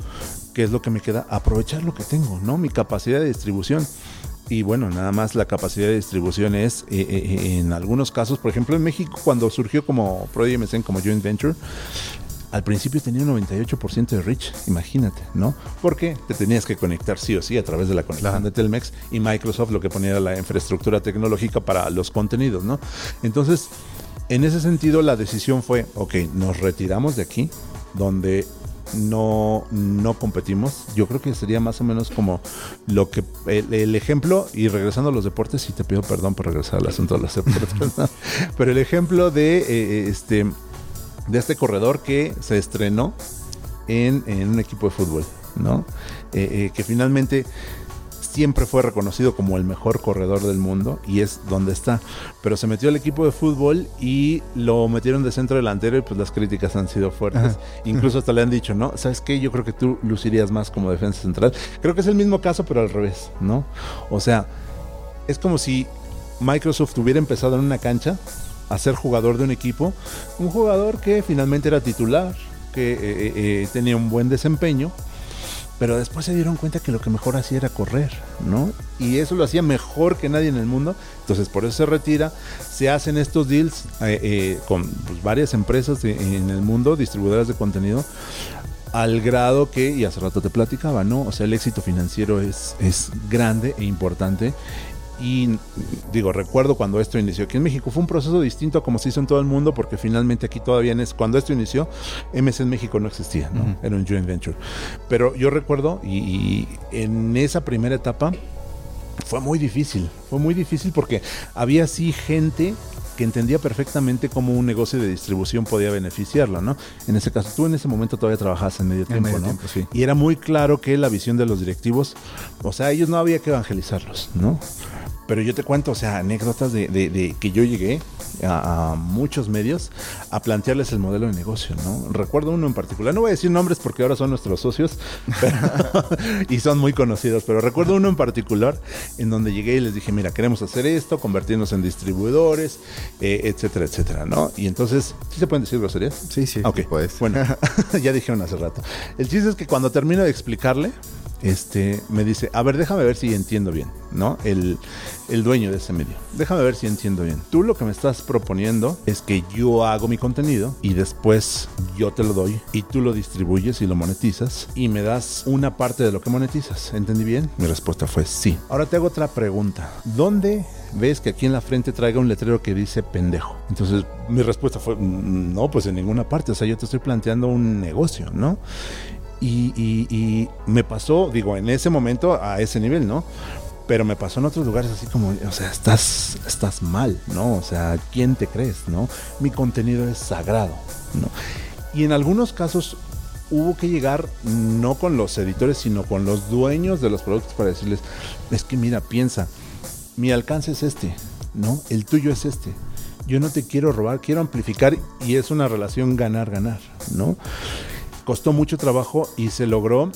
¿Qué es lo que me queda? Aprovechar lo que tengo, ¿no? Mi capacidad de distribución. Y bueno, nada más la capacidad de distribución es eh, eh, en algunos casos, por ejemplo en México cuando surgió como Prodigy MSN, como Joint Venture, al principio tenía un 98% de reach, imagínate, ¿no? Porque te tenías que conectar sí o sí a través de la conexión de Telmex y Microsoft lo que ponía era la infraestructura tecnológica para los contenidos, ¿no? Entonces, en ese sentido la decisión fue, ok, nos retiramos de aquí, donde no, no competimos. Yo creo que sería más o menos como lo que el, ejemplo, y regresando a los deportes, y te pido perdón por regresar al asunto de los deportes, (laughs) pero el ejemplo de eh, este de este corredor que se estrenó en, un equipo de fútbol, ¿no? Eh, eh, que finalmente siempre fue reconocido como el mejor corredor del mundo y es donde está. Pero se metió al equipo de fútbol y lo metieron de centro delantero y pues las críticas han sido fuertes. (laughs) Incluso hasta le han dicho, ¿no? ¿Sabes qué? Yo creo que tú lucirías más como defensa central. Creo que es el mismo caso, pero al revés, ¿no? O sea, es como si Microsoft hubiera empezado en una cancha a ser jugador de un equipo, un jugador que finalmente era titular, que eh, eh, eh, tenía un buen desempeño, pero después se dieron cuenta que lo que mejor hacía era correr, ¿no? Y eso lo hacía mejor que nadie en el mundo, entonces por eso se retira, se hacen estos deals con pues, varias empresas en el mundo, distribuidoras de contenido, al grado que, y hace rato te platicaba, ¿no? O sea, el éxito financiero es, es grande e importante y digo, recuerdo cuando esto inició aquí en México. Fue un proceso distinto a como se hizo en todo el mundo, porque finalmente aquí todavía, es, cuando esto inició, MS en México no existía, ¿no? Era un joint venture. Pero yo recuerdo, y, en esa primera etapa, fue muy difícil. Fue muy difícil porque había así gente que entendía perfectamente cómo un negocio de distribución podía beneficiarla, ¿no? En ese caso, tú en ese momento todavía trabajabas en medio tiempo, ¿no? Y era muy claro que la visión de los directivos, o sea, ellos no había que evangelizarlos, ¿no? Pero yo te cuento, o sea, anécdotas de, que yo llegué a, muchos medios a plantearles el modelo de negocio, ¿no? Recuerdo uno en particular, no voy a decir nombres porque ahora son nuestros socios (laughs) y son muy conocidos, pero recuerdo uno en particular en donde llegué y les dije, mira, queremos hacer esto, convertirnos en distribuidores, eh, etcétera, etcétera, ¿no? Y entonces, ¿sí se pueden decir groserías? Sí, sí, ok, puedes. Bueno, (laughs) ya dijeron hace rato. El chiste es que cuando termino de explicarle, este, me dice, a ver, déjame ver si entiendo bien, ¿no? El, el, dueño de ese medio. Déjame ver si entiendo bien. Tú lo que me estás proponiendo es que yo hago mi contenido y después yo te lo doy y tú lo distribuyes y lo monetizas y me das una parte de lo que monetizas. ¿Entendí bien? Mi respuesta fue sí. Ahora te hago otra pregunta. ¿Dónde ves que aquí en la frente traiga un letrero que dice pendejo? Entonces mi respuesta fue, mm, no, pues en ninguna parte. O sea, yo te estoy planteando un negocio, ¿no? Y, me pasó, digo, en ese momento a ese nivel, ¿no? Pero me pasó en otros lugares así como, o sea, estás, estás mal, ¿no? O sea, ¿quién te crees, no? Mi contenido es sagrado, ¿no? Y en algunos casos hubo que llegar no con los editores, sino con los dueños de los productos para decirles, es que mira, piensa, mi alcance es este, ¿no? El tuyo es este. Yo no te quiero robar, quiero amplificar y es una relación ganar-ganar, ¿no? Costó mucho trabajo y se logró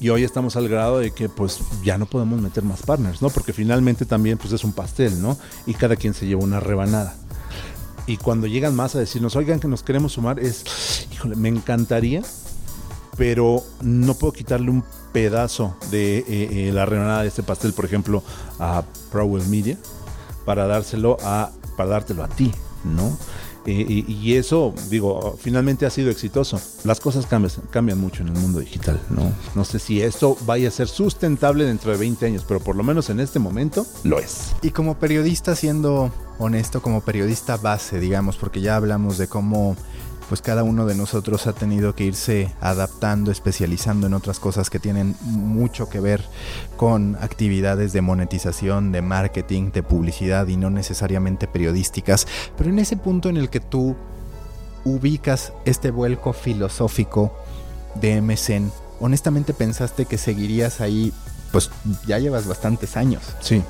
y hoy estamos al grado de que pues ya no podemos meter más partners, ¿no? Porque finalmente también pues es un pastel, ¿no? Y cada quien se lleva una rebanada. Y cuando llegan más a decirnos, oigan que nos queremos sumar, es, híjole, me encantaría, pero no puedo quitarle un pedazo de eh, eh, la rebanada de este pastel, por ejemplo, a Prowell Media, para dárselo a, para dártelo a ti, ¿no? Y, eso, digo, finalmente ha sido exitoso. Las cosas cambian, cambian mucho en el mundo digital, ¿no? No sé si esto vaya a ser sustentable dentro de 20 años, pero por lo menos en este momento lo es. Y como periodista, siendo honesto, como periodista base, digamos, porque ya hablamos de cómo pues cada uno de nosotros ha tenido que irse adaptando, especializando en otras cosas que tienen mucho que ver con actividades de monetización, de marketing, de publicidad y no necesariamente periodísticas. Pero en ese punto en el que tú ubicas este vuelco filosófico de MSN, honestamente pensaste que seguirías ahí, pues ya llevas bastantes años. Sí.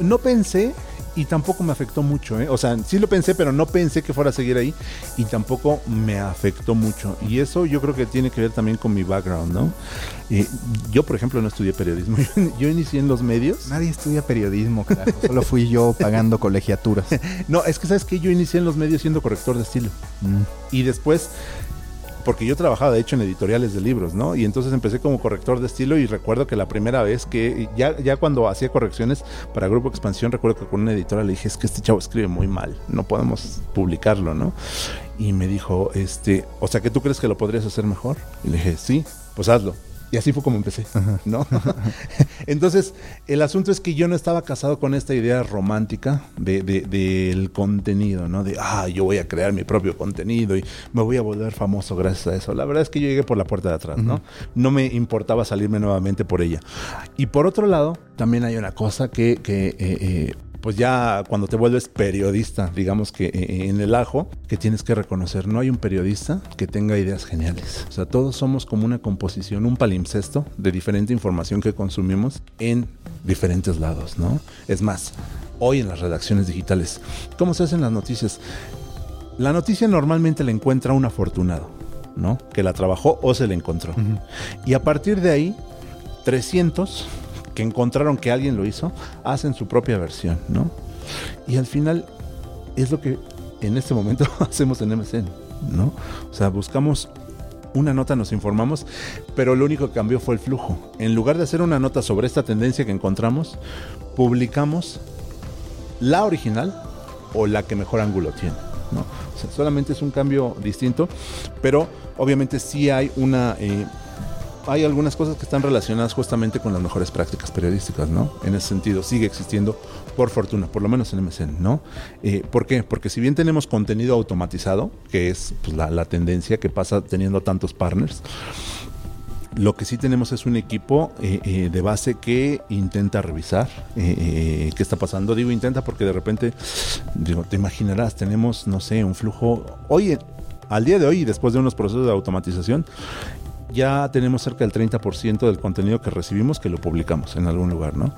No, pensé y tampoco me afectó mucho, ¿eh? O sea, sí lo pensé, pero no pensé que fuera a seguir ahí y tampoco me afectó mucho. Y eso yo creo que tiene que ver también con mi background, ¿no? Eh, yo, por ejemplo, no estudié periodismo. (laughs) Yo inicié en los medios. Nadie estudia periodismo, carajo. Solo fui yo pagando colegiaturas. (laughs) no, es que sabes que yo inicié en los medios siendo corrector de estilo. Mm. Y después porque yo trabajaba de hecho en editoriales de libros, ¿no? Y entonces empecé como corrector de estilo y recuerdo que la primera vez que ya, ya cuando hacía correcciones para Grupo Expansión, recuerdo que con una editora le dije, es que este chavo escribe muy mal, no podemos publicarlo, ¿no? Y me dijo, este, o sea, que tú crees que lo podrías hacer mejor? Y le dije, sí, pues hazlo. Y así fue como empecé, ¿no? (laughs) Entonces, el asunto es que yo no estaba casado con esta idea romántica del de, contenido, ¿no? De, ah, yo voy a crear mi propio contenido y me voy a volver famoso gracias a eso. La verdad es que yo llegué por la puerta de atrás, ¿no? No me importaba salirme nuevamente por ella. Y por otro lado, también hay una cosa que, que eh, eh, pues ya cuando te vuelves periodista, digamos que eh, eh, en el ajo, que tienes que reconocer, no hay un periodista que tenga ideas geniales. O sea, todos somos como una composición, un palimpsesto de diferente información que consumimos en diferentes lados, ¿no? Es más, hoy en las redacciones digitales, ¿cómo se hacen las noticias? La noticia normalmente la encuentra un afortunado, ¿no? Que la trabajó o se la encontró. Y a partir de ahí, 300 que encontraron que alguien lo hizo, hacen su propia versión, ¿no? Y al final es lo que en este momento (laughs) hacemos en MSN, ¿no? O sea, buscamos una nota, nos informamos, pero lo único que cambió fue el flujo. En lugar de hacer una nota sobre esta tendencia que encontramos, publicamos la original o la que mejor ángulo tiene. ¿no? O sea, solamente es un cambio distinto, pero obviamente sí hay una eh, hay algunas cosas que están relacionadas justamente con las mejores prácticas periodísticas, ¿no? En ese sentido, sigue existiendo, por fortuna, por lo menos en MSN, ¿no? Eh, ¿Por qué? Porque si bien tenemos contenido automatizado, que es pues, la, tendencia que pasa teniendo tantos partners, lo que sí tenemos es un equipo eh, eh, de base que intenta revisar qué está pasando. Digo intenta porque de repente, digo, te imaginarás, tenemos, no sé, un flujo. Oye, al día de hoy, después de unos procesos de automatización, ya tenemos cerca del 30% del contenido que recibimos que lo publicamos en algún lugar, ¿no?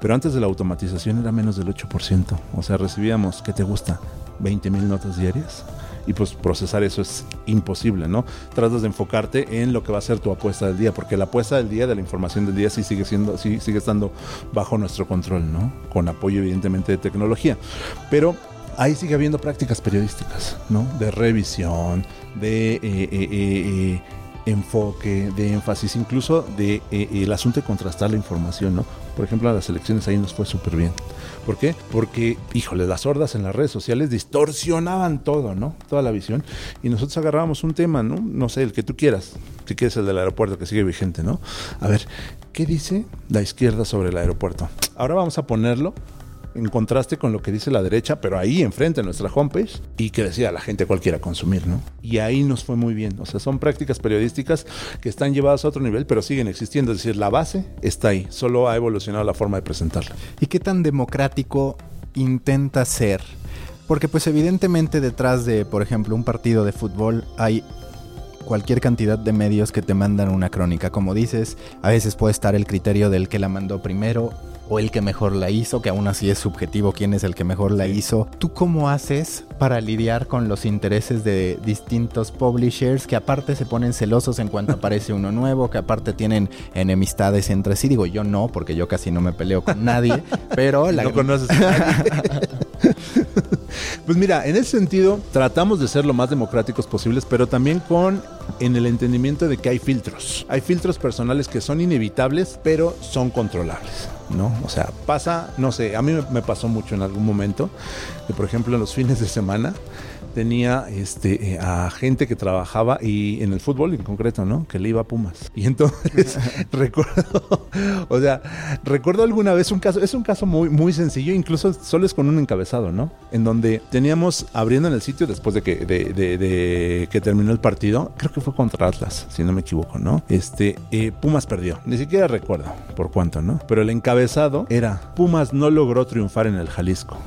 Pero antes de la automatización era menos del 8%. O sea, recibíamos, ¿qué te gusta? 20 mil notas diarias. Y pues procesar eso es imposible, ¿no? Tratas de enfocarte en lo que va a ser tu apuesta del día, porque la apuesta del día, de la información del día, sí sigue siendo, sí sigue estando bajo nuestro control, ¿no? Con apoyo, evidentemente, de tecnología. Pero ahí sigue habiendo prácticas periodísticas, ¿no? De revisión, de eh, eh, eh, enfoque, de énfasis, incluso de eh, el asunto de contrastar la información, ¿no? Por ejemplo, a las elecciones ahí nos fue súper bien. ¿Por qué? Porque, híjole, las hordas en las redes sociales distorsionaban todo, ¿no? Toda la visión. Y nosotros agarrábamos un tema, ¿no? No sé, el que tú quieras. Si quieres el del aeropuerto que sigue vigente, ¿no? A ver, ¿qué dice la izquierda sobre el aeropuerto? Ahora vamos a ponerlo en contraste con lo que dice la derecha, pero ahí enfrente en nuestra homepage y que decía la gente cualquiera consumir, ¿no? Y ahí nos fue muy bien. O sea, son prácticas periodísticas que están llevadas a otro nivel, pero siguen existiendo. Es decir, la base está ahí, solo ha evolucionado la forma de presentarla. ¿Y qué tan democrático intenta ser? Porque pues evidentemente detrás de, por ejemplo, un partido de fútbol hay cualquier cantidad de medios que te mandan una crónica. Como dices, a veces puede estar el criterio del que la mandó primero o el que mejor la hizo, que aún así es subjetivo quién es el que mejor la hizo. ¿Tú cómo haces para lidiar con los intereses de distintos publishers que aparte se ponen celosos en cuanto (laughs) aparece uno nuevo, que aparte tienen enemistades entre sí? Digo, yo no, porque yo casi no me peleo con nadie, (laughs) pero la... No conoces a nadie. (laughs) Pues mira, en ese sentido tratamos de ser lo más democráticos posibles, pero también con en el entendimiento de que hay filtros. Hay filtros personales que son inevitables, pero son controlables. ¿No? O sea, pasa, no sé, a mí me pasó mucho en algún momento, que por ejemplo en los fines de semana tenía este, eh, a gente que trabajaba y en el fútbol en concreto, ¿no? Que le iba a Pumas. Y entonces (laughs) recuerdo, o sea, recuerdo alguna vez un caso, es un caso muy, muy sencillo, incluso solo es con un encabezado, ¿no? En donde teníamos abriendo en el sitio después de que, de, que terminó el partido, creo que fue contra Atlas, si no me equivoco, ¿no? Este, eh, Pumas perdió, ni siquiera recuerdo por cuánto, ¿no? Pero el encabezado era, Pumas no logró triunfar en el Jalisco.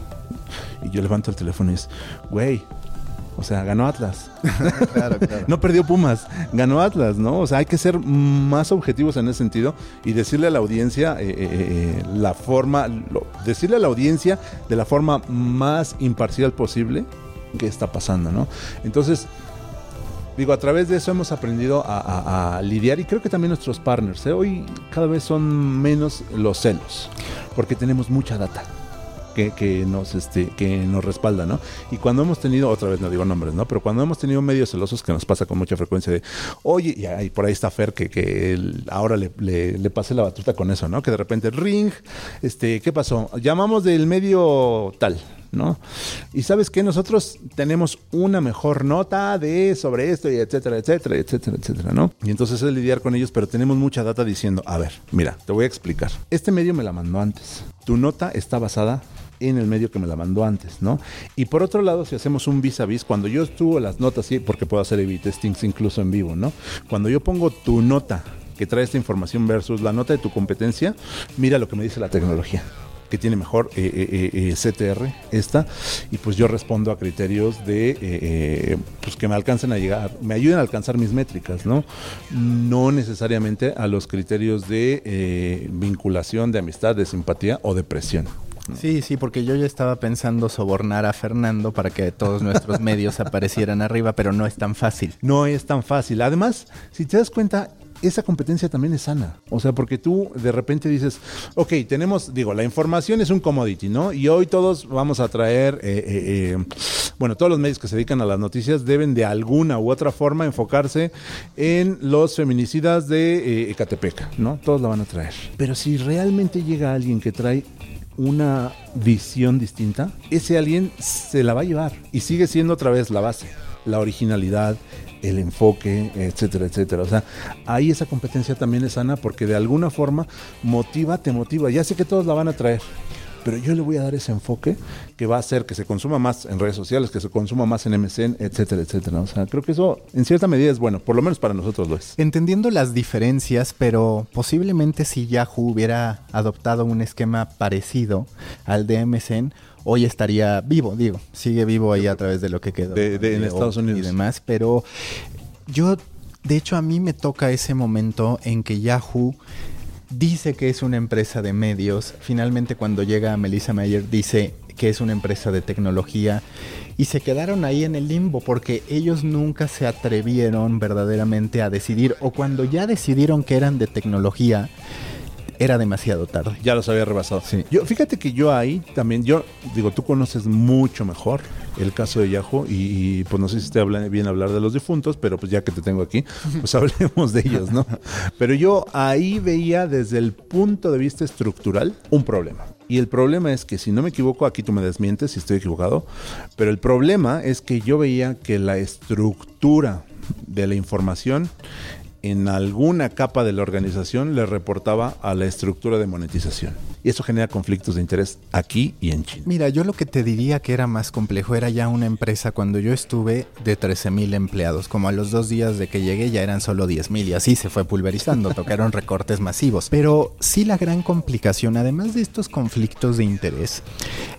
Y yo levanto el teléfono y es, güey, O sea, ganó Atlas. (laughs) claro, claro. no perdió Pumas, ganó Atlas, ¿no? O sea, hay que ser más objetivos en ese sentido y decirle a la audiencia eh, eh, eh, la forma, decirle a la audiencia de la forma más imparcial posible qué está pasando, ¿no? Entonces, digo, a través de eso hemos aprendido a, lidiar y creo que también nuestros partners, hoy cada vez son menos los celos, porque tenemos mucha data que, nos este que nos respalda, ¿no? Y cuando hemos tenido, otra vez no digo nombres, ¿no? Pero cuando hemos tenido medios celosos que nos pasa con mucha frecuencia de, oye, y ahí, por ahí está Fer que, que ahora le, le, pase la batuta con eso, ¿no? Que de repente, ring, este, ¿qué pasó? Llamamos del medio tal, ¿no? Y sabes que nosotros tenemos una mejor nota de sobre esto y etcétera, etcétera, etcétera, etcétera, ¿no? Y entonces es lidiar con ellos, pero tenemos mucha data diciendo, a ver, mira, te voy a explicar. Este medio me la mandó antes. Tu nota está basada en el medio que me la mandó antes, ¿no? Y por otro lado, si hacemos un vis a vis, cuando yo estuvo las notas, sí, porque puedo hacer A-B testings incluso en vivo, ¿no? Cuando yo pongo tu nota que trae esta información versus la nota de tu competencia, mira lo que me dice la tecnología que tiene mejor eh, eh, eh, CTR esta y pues yo respondo a criterios de pues que me alcancen a llegar me ayuden a alcanzar mis métricas no no necesariamente a los criterios de vinculación de amistad de simpatía o de presión Sí, sí, porque yo ya estaba pensando sobornar a Fernando para que todos nuestros (laughs) medios aparecieran arriba, pero no es tan fácil. No es tan fácil. Además, si te das cuenta, esa competencia también es sana. O sea, porque tú de repente dices, ok, tenemos, digo, la información es un commodity, ¿no? Y hoy todos vamos a traer, eh, eh, eh, bueno, todos los medios que se dedican a las noticias deben de alguna u otra forma enfocarse en los feminicidas de Ecatepec, ¿no? Todos la van a traer. Pero si realmente llega alguien que trae una visión distinta, ese alguien se la va a llevar y sigue siendo otra vez la base, la originalidad, el enfoque, etcétera, etcétera. O sea, ahí esa competencia también es sana porque de alguna forma motiva, te motiva. Ya sé que todos la van a traer, pero yo le voy a dar ese enfoque que va a hacer que se consuma más en redes sociales, que se consuma más en MSN, etcétera, etcétera. O sea, creo que eso en cierta medida es bueno, por lo menos para nosotros lo es. Entendiendo las diferencias, pero posiblemente si Yahoo hubiera adoptado un esquema parecido al de MSN, hoy estaría vivo, digo, sigue vivo ahí a través de lo que quedó en Estados Unidos y demás, pero yo, de hecho, a mí me toca ese momento en que Yahoo dice que es una empresa de medios. Finalmente, cuando llega Melissa Mayer, dice que es una empresa de tecnología. Y se quedaron ahí en el limbo porque ellos nunca se atrevieron verdaderamente a decidir, o cuando ya decidieron que eran de tecnología, era demasiado tarde. Ya los había rebasado. Sí. Yo, fíjate que yo ahí también, yo digo, tú conoces mucho mejor el caso de Yahoo y, pues no sé si te habla bien hablar de los difuntos, pero pues ya que te tengo aquí, pues (laughs) hablemos de ellos, ¿no? Pero yo ahí veía desde el punto de vista estructural un problema. Y el problema es que, si no me equivoco, aquí tú me desmientes si estoy equivocado, pero el problema es que yo veía que la estructura de la información en alguna capa de la organización le reportaba a la estructura de monetización. Y eso genera conflictos de interés aquí y en China. Mira, yo lo que te diría que era más complejo era ya una empresa cuando yo estuve de 13 mil empleados. Como a los dos días de que llegué ya eran solo 10 mil y así se fue pulverizando, (laughs) tocaron recortes masivos. Pero sí la gran complicación, además de estos conflictos de interés,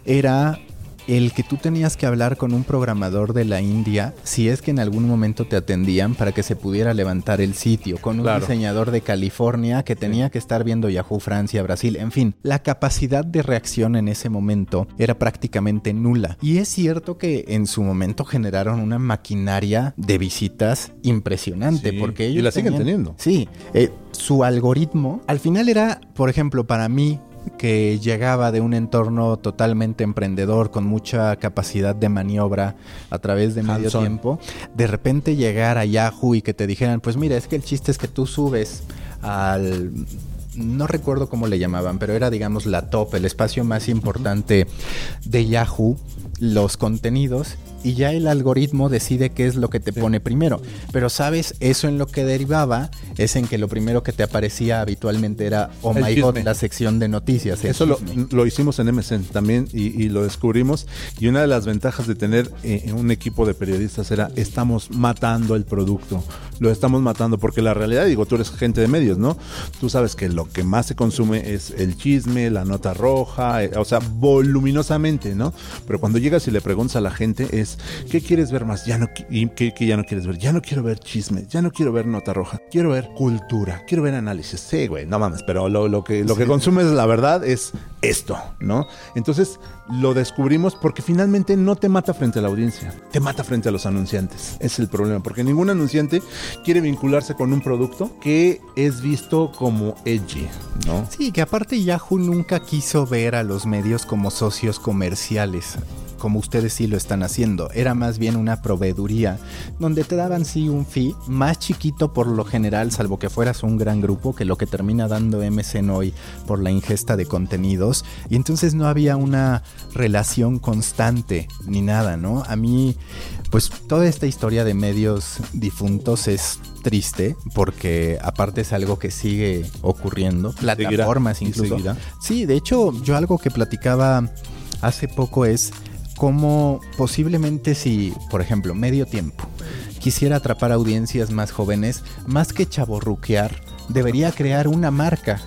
era el que tú tenías que hablar con un programador de la India si es que en algún momento te atendían para que se pudiera levantar el sitio, con un diseñador de California que tenía que estar viendo Yahoo Francia, Brasil, en fin, la capacidad de reacción en ese momento era prácticamente nula. Y es cierto que en su momento generaron una maquinaria de visitas impresionante, porque ellos... Y la siguen teniendo. Sí, eh, su algoritmo al final era, por ejemplo, para mí que llegaba de un entorno totalmente emprendedor, con mucha capacidad de maniobra a través de medio tiempo, de repente llegar a Yahoo y que te dijeran, pues mira, es que el chiste es que tú subes al no recuerdo cómo le llamaban, pero era digamos la top, el espacio más importante de Yahoo, los contenidos y ya el algoritmo decide qué es lo que te pone primero. Pero sabes, eso en lo que derivaba es en que lo primero que te aparecía habitualmente era, oh my god, la sección de noticias. Eso lo, hicimos en MSN también y, lo descubrimos. Y una de las ventajas de tener eh, un equipo de periodistas era, estamos matando el producto. lo estamos matando, porque la realidad, digo, tú eres gente de medios, ¿no? Tú sabes que lo que más se consume es el chisme, la nota roja, eh, o sea, voluminosamente, ¿no? Pero cuando llegas y le preguntas a la gente es, ¿qué quieres ver más? Ya no, y ¿qué, qué ya no quieres ver? Ya no quiero ver chisme, ya no quiero ver nota roja, quiero ver cultura, quiero ver análisis. Sí, güey, no mames, pero lo, lo que, lo que consumes, la verdad, es esto, ¿no? Entonces, lo descubrimos porque finalmente no te mata frente a la audiencia, te mata frente a los anunciantes. Es el problema, porque ningún anunciante quiere vincularse con un producto que es visto como edgy, ¿no? Sí, que aparte Yahoo nunca quiso ver a los medios como socios comerciales como ustedes sí lo están haciendo. Era más bien una proveeduría donde te daban sí un fee más chiquito por lo general, salvo que fueras un gran grupo, que lo que termina dando MSN hoy por la ingesta de contenidos. Y entonces no había una relación constante ni nada, ¿no? A mí, pues toda esta historia de medios difuntos es triste porque aparte es algo que sigue ocurriendo, plataformas incluso. Sí, de hecho, yo algo que platicaba hace poco es cómo posiblemente si, por ejemplo, medio tiempo, quisiera atrapar audiencias más jóvenes, más que chaborruquear, debería crear una marca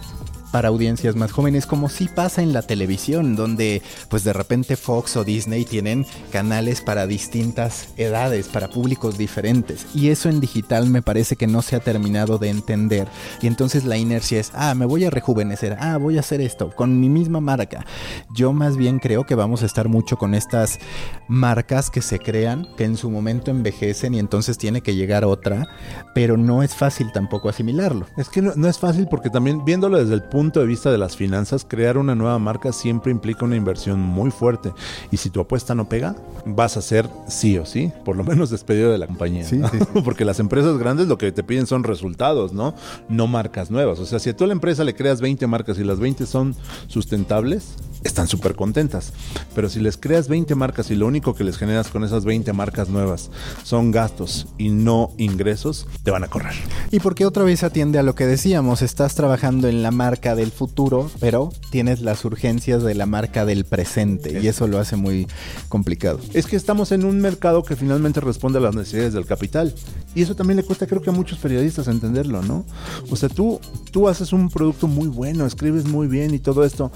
para audiencias más jóvenes, como sí pasa en la televisión, donde pues de repente Fox o Disney tienen canales para distintas edades, para públicos diferentes. Y eso en digital me parece que no se ha terminado de entender. Y entonces la inercia es, ah, me voy a rejuvenecer, ah, voy a hacer esto con mi misma marca. Yo más bien creo que vamos a estar mucho con estas marcas que se crean, que en su momento envejecen y entonces tiene que llegar otra, pero no es fácil tampoco asimilarlo. Es que no, no es fácil porque también viéndolo desde el punto punto de vista de las finanzas, crear una nueva marca siempre implica una inversión muy fuerte. Y si tu apuesta no pega, vas a ser sí o sí, por lo menos despedido de la compañía. (laughs) Porque las empresas grandes lo que te piden son resultados, ¿no? No marcas nuevas. O sea, si a toda la empresa le creas 20 marcas y las 20 son sustentables, están súper contentas. Pero si les creas 20 marcas y lo único que les generas con esas 20 marcas nuevas son gastos y no ingresos, te van a correr. Y porque otra vez atiende a lo que decíamos, estás trabajando en la marca del futuro, pero tienes las urgencias de la marca del presente y eso lo hace muy complicado. Es que estamos en un mercado que finalmente responde a las necesidades del capital y eso también le cuesta creo que a muchos periodistas entenderlo, ¿no? O sea, tú, tú haces un producto muy bueno, escribes muy bien y todo esto,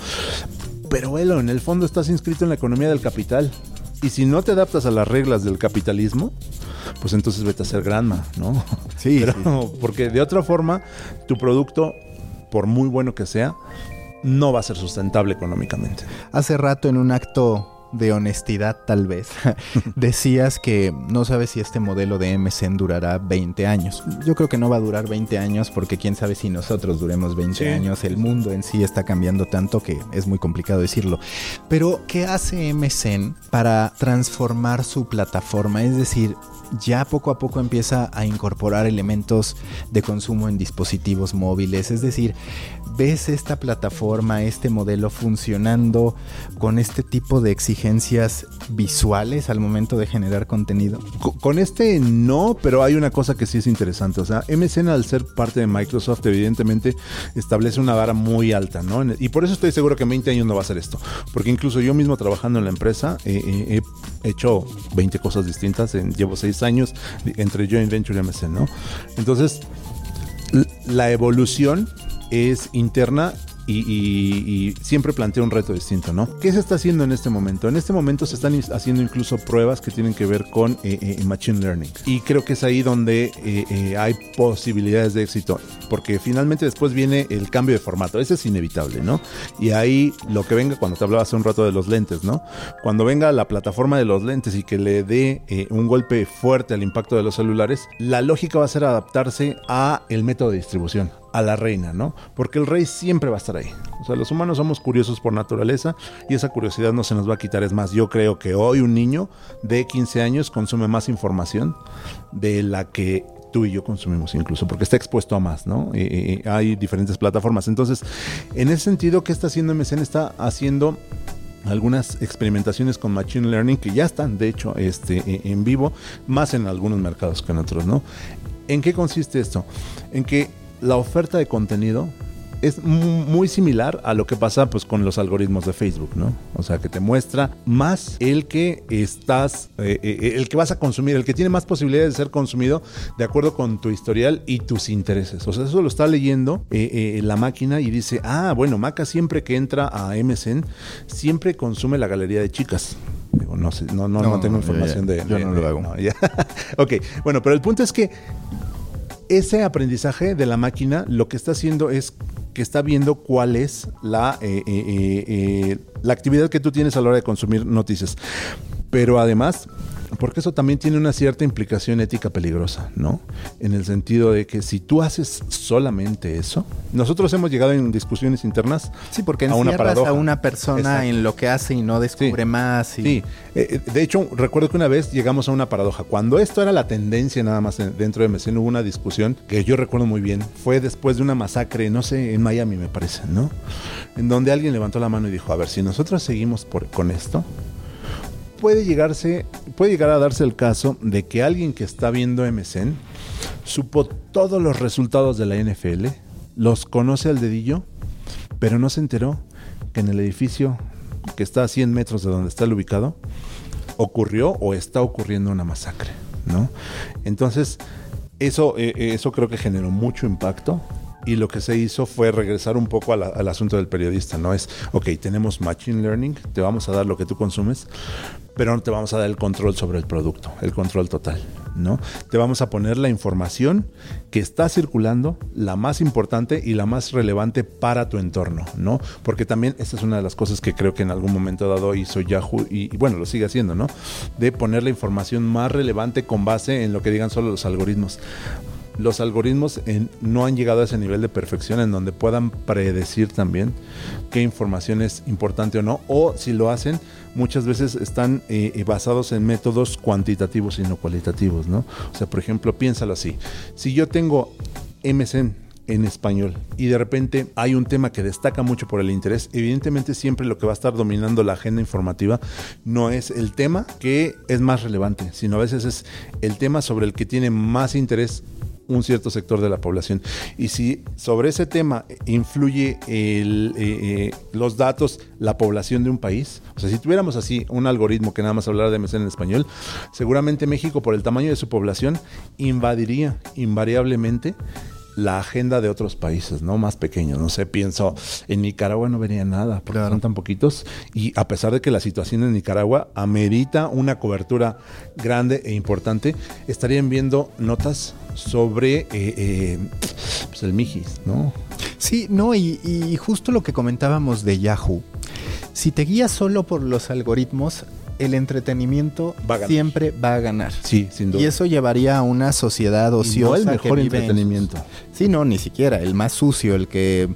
pero bueno, en el fondo estás inscrito en la economía del capital. Y si no te adaptas a las reglas del capitalismo, pues entonces vete a ser granma, ¿no? Sí, (laughs) Porque de otra forma, tu producto, por muy bueno que sea, no va a ser sustentable económicamente. Hace rato en un acto de honestidad tal vez, (laughs) decías que no sabes si este modelo de MSN durará 20 años. Yo creo que no va a durar 20 años porque quién sabe si nosotros duremos 20 años. El mundo en sí está cambiando tanto que es muy complicado decirlo. Pero, ¿qué hace MSN para transformar su plataforma? Es decir, ya poco a poco empieza a incorporar elementos de consumo en dispositivos móviles. Es decir, ves esta plataforma, este modelo funcionando con este tipo de exigencias visuales al momento de generar contenido? Con este no, pero hay una cosa que sí es interesante. O sea, MSN al ser parte de Microsoft evidentemente establece una vara muy alta, ¿no? Y por eso estoy seguro que en 20 años no va a ser esto. Porque incluso yo mismo trabajando en la empresa eh, eh, he hecho 20 cosas distintas. En, llevo 6 años entre Joint Venture y MSN, ¿no? Entonces, la evolución es interna y, siempre plantea un reto distinto, ¿no? ¿Qué se está haciendo en este momento? En este momento se están haciendo incluso pruebas que tienen que ver con eh, eh, Machine Learning. Y creo que es ahí donde eh, hay posibilidades de éxito, porque finalmente después viene el cambio de formato, ese es inevitable, ¿no? Y ahí lo que venga, cuando te hablaba hace un rato de los lentes, ¿no? Cuando venga la plataforma de los lentes y que le dé un golpe fuerte al impacto de los celulares, la lógica va a ser adaptarse a el método de distribución a la reina, ¿no? Porque el rey siempre va a estar ahí. O sea, los humanos somos curiosos por naturaleza y esa curiosidad no se nos va a quitar. Es más, yo creo que hoy un niño de 15 años consume más información de la que tú y yo consumimos incluso, porque está expuesto a más, ¿no? Y, hay diferentes plataformas. Entonces, en ese sentido, ¿qué está haciendo MSN? Está haciendo algunas experimentaciones con Machine Learning que ya están, de hecho, este, e, en vivo, más en algunos mercados que en otros, ¿no? ¿En qué consiste esto? En que la oferta de contenido es muy similar a lo que pasa pues con los algoritmos de Facebook, ¿no? O sea, que te muestra más el que estás, eh, eh, el que vas a consumir, el que tiene más posibilidades de ser consumido de acuerdo con tu historial y tus intereses. O sea, eso lo está leyendo eh, la máquina y dice, ah, bueno, Maca siempre que entra a MSN, siempre consume la galería de chicas. no sé, no, no, tengo información de... Yo no lo hago. (laughs) ok, bueno, pero el punto es que ese aprendizaje de la máquina lo que está haciendo es que está viendo cuál es la, eh, eh, eh, la actividad que tú tienes a la hora de consumir noticias. Pero además porque eso también tiene una cierta implicación ética peligrosa, ¿no? En el sentido de que si tú haces solamente eso, nosotros hemos llegado en discusiones internas sí, porque a una paradoja. a una persona en lo que hace y no descubre más. Sí, eh, eh, de hecho recuerdo que una vez llegamos a una paradoja. Cuando esto era la tendencia nada más dentro de MSN hubo una discusión que yo recuerdo muy bien. Fue después de una masacre, no sé, en Miami me parece, ¿no? En donde alguien levantó la mano y dijo, a ver, si nosotros seguimos por, con esto, puede llegarse, puede llegar a darse el caso de que alguien que está viendo MSN supo todos los resultados de la NFL, los conoce al dedillo, pero no se enteró que en el edificio que está a 100 metros de donde está el ubicado, ocurrió o está ocurriendo una masacre, ¿no? Entonces, eso, eh, eso creo que generó mucho impacto y lo que se hizo fue regresar un poco al asunto del periodista, ¿no? Es, ok, tenemos Machine Learning, te vamos a dar lo que tú consumes, pero no te vamos a dar el control sobre el producto, el control total, ¿no? Te vamos a poner la información que está circulando, la más importante y la más relevante para tu entorno, ¿no? Porque también esta es una de las cosas que creo que en algún momento dado hizo Yahoo y, y bueno, lo sigue haciendo, ¿no? De poner la información más relevante con base en lo que digan solo los algoritmos los algoritmos no han llegado a ese nivel de perfección en donde puedan predecir también qué información es importante o no, o si lo hacen, muchas veces están eh, basados en métodos cuantitativos y no cualitativos, ¿no? O sea, por ejemplo, piénsalo así, si yo tengo MSN en español y de repente hay un tema que destaca mucho por el interés, evidentemente siempre lo que va a estar dominando la agenda informativa no es el tema que es más relevante, sino a veces es el tema sobre el que tiene más interés un cierto sector de la población. Y si sobre ese tema influye eh, eh, los datos, la población de un país, o sea, si tuviéramos así un algoritmo que nada más hablara de MSN en español, seguramente México, por el tamaño de su población, invadiría invariablemente la agenda de otros países, ¿no? Más pequeños. No sé, pienso, en Nicaragua no venía nada, porque son tan poquitos. Y a pesar de que la situación en Nicaragua amerita una cobertura grande e importante, estarían viendo notas sobre eh, eh, pues el Mijis, ¿no? Sí, no, y, y justo lo que comentábamos de Yahoo. Si te guías solo por los algoritmos, el entretenimiento siempre va a ganar. Sí, sin duda. Y eso llevaría a una sociedad ociosa. no el mejor entretenimiento. Sí, no, ni siquiera. El más sucio, el que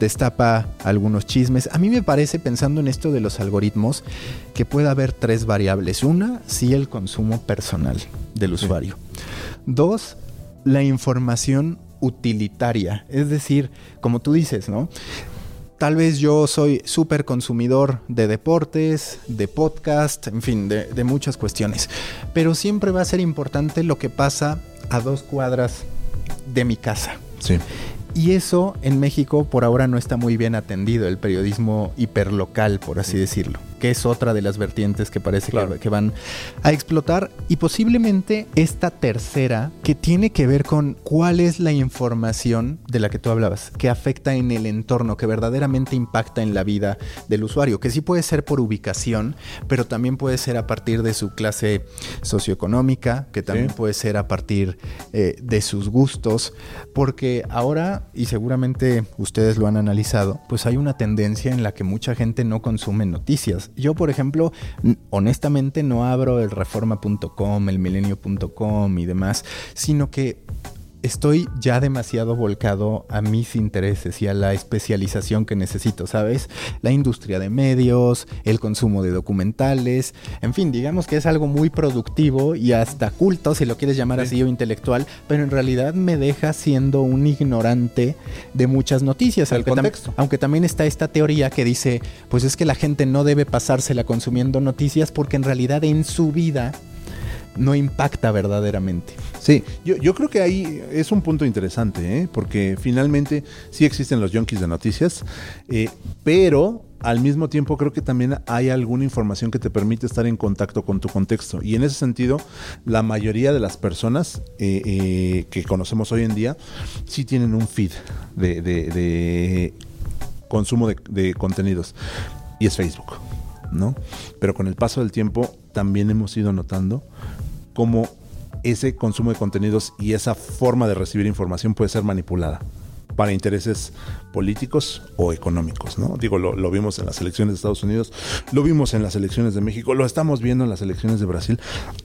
destapa algunos chismes. A mí me parece, pensando en esto de los algoritmos, que puede haber tres variables. Una, sí, el consumo personal del usuario. Dos, la información utilitaria. Es decir, como tú dices, ¿no? Tal vez yo soy súper consumidor de deportes, de podcast, en fin, de, muchas cuestiones. Pero siempre va a ser importante lo que pasa a dos cuadras de mi casa. Sí. Y eso en México por ahora no está muy bien atendido, el periodismo hiperlocal, por así decirlo que es otra de las vertientes que parece que, van a explotar. Y posiblemente esta tercera, que tiene que ver con cuál es la información de la que tú hablabas, que afecta en el entorno, que verdaderamente impacta en la vida del usuario, que sí puede ser por ubicación, pero también puede ser a partir de su clase socioeconómica, que también puede ser a partir eh, de sus gustos, porque ahora, y seguramente ustedes lo han analizado, pues hay una tendencia en la que mucha gente no consume noticias yo, por ejemplo, honestamente no abro el reforma.com, el milenio.com y demás, sino que estoy ya demasiado volcado a mis intereses y a la especialización que necesito, ¿sabes? La industria de medios, el consumo de documentales, en fin, digamos que es algo muy productivo y hasta culto, si lo quieres llamar así, o intelectual, pero en realidad me deja siendo un ignorante de muchas noticias. aunque, aunque también está esta teoría que dice, pues es que la gente no debe pasársela consumiendo noticias porque en realidad en su vida no impacta verdaderamente. Sí, yo, creo que ahí es un punto interesante, ¿eh? porque finalmente sí existen los junkies de noticias, eh, pero al mismo tiempo creo que también hay alguna información que te permite estar en contacto con tu contexto. Y en ese sentido, la mayoría de las personas eh, que conocemos hoy en día sí tienen un feed de consumo de, de contenidos. Y es Facebook, ¿no? Pero con el paso del tiempo también hemos ido notando cómo ese consumo de contenidos y esa forma de recibir información puede ser manipulada para intereses políticos o económicos, ¿no? Digo, lo, vimos en las elecciones de Estados Unidos, lo vimos en las elecciones de México, lo estamos viendo en las elecciones de Brasil.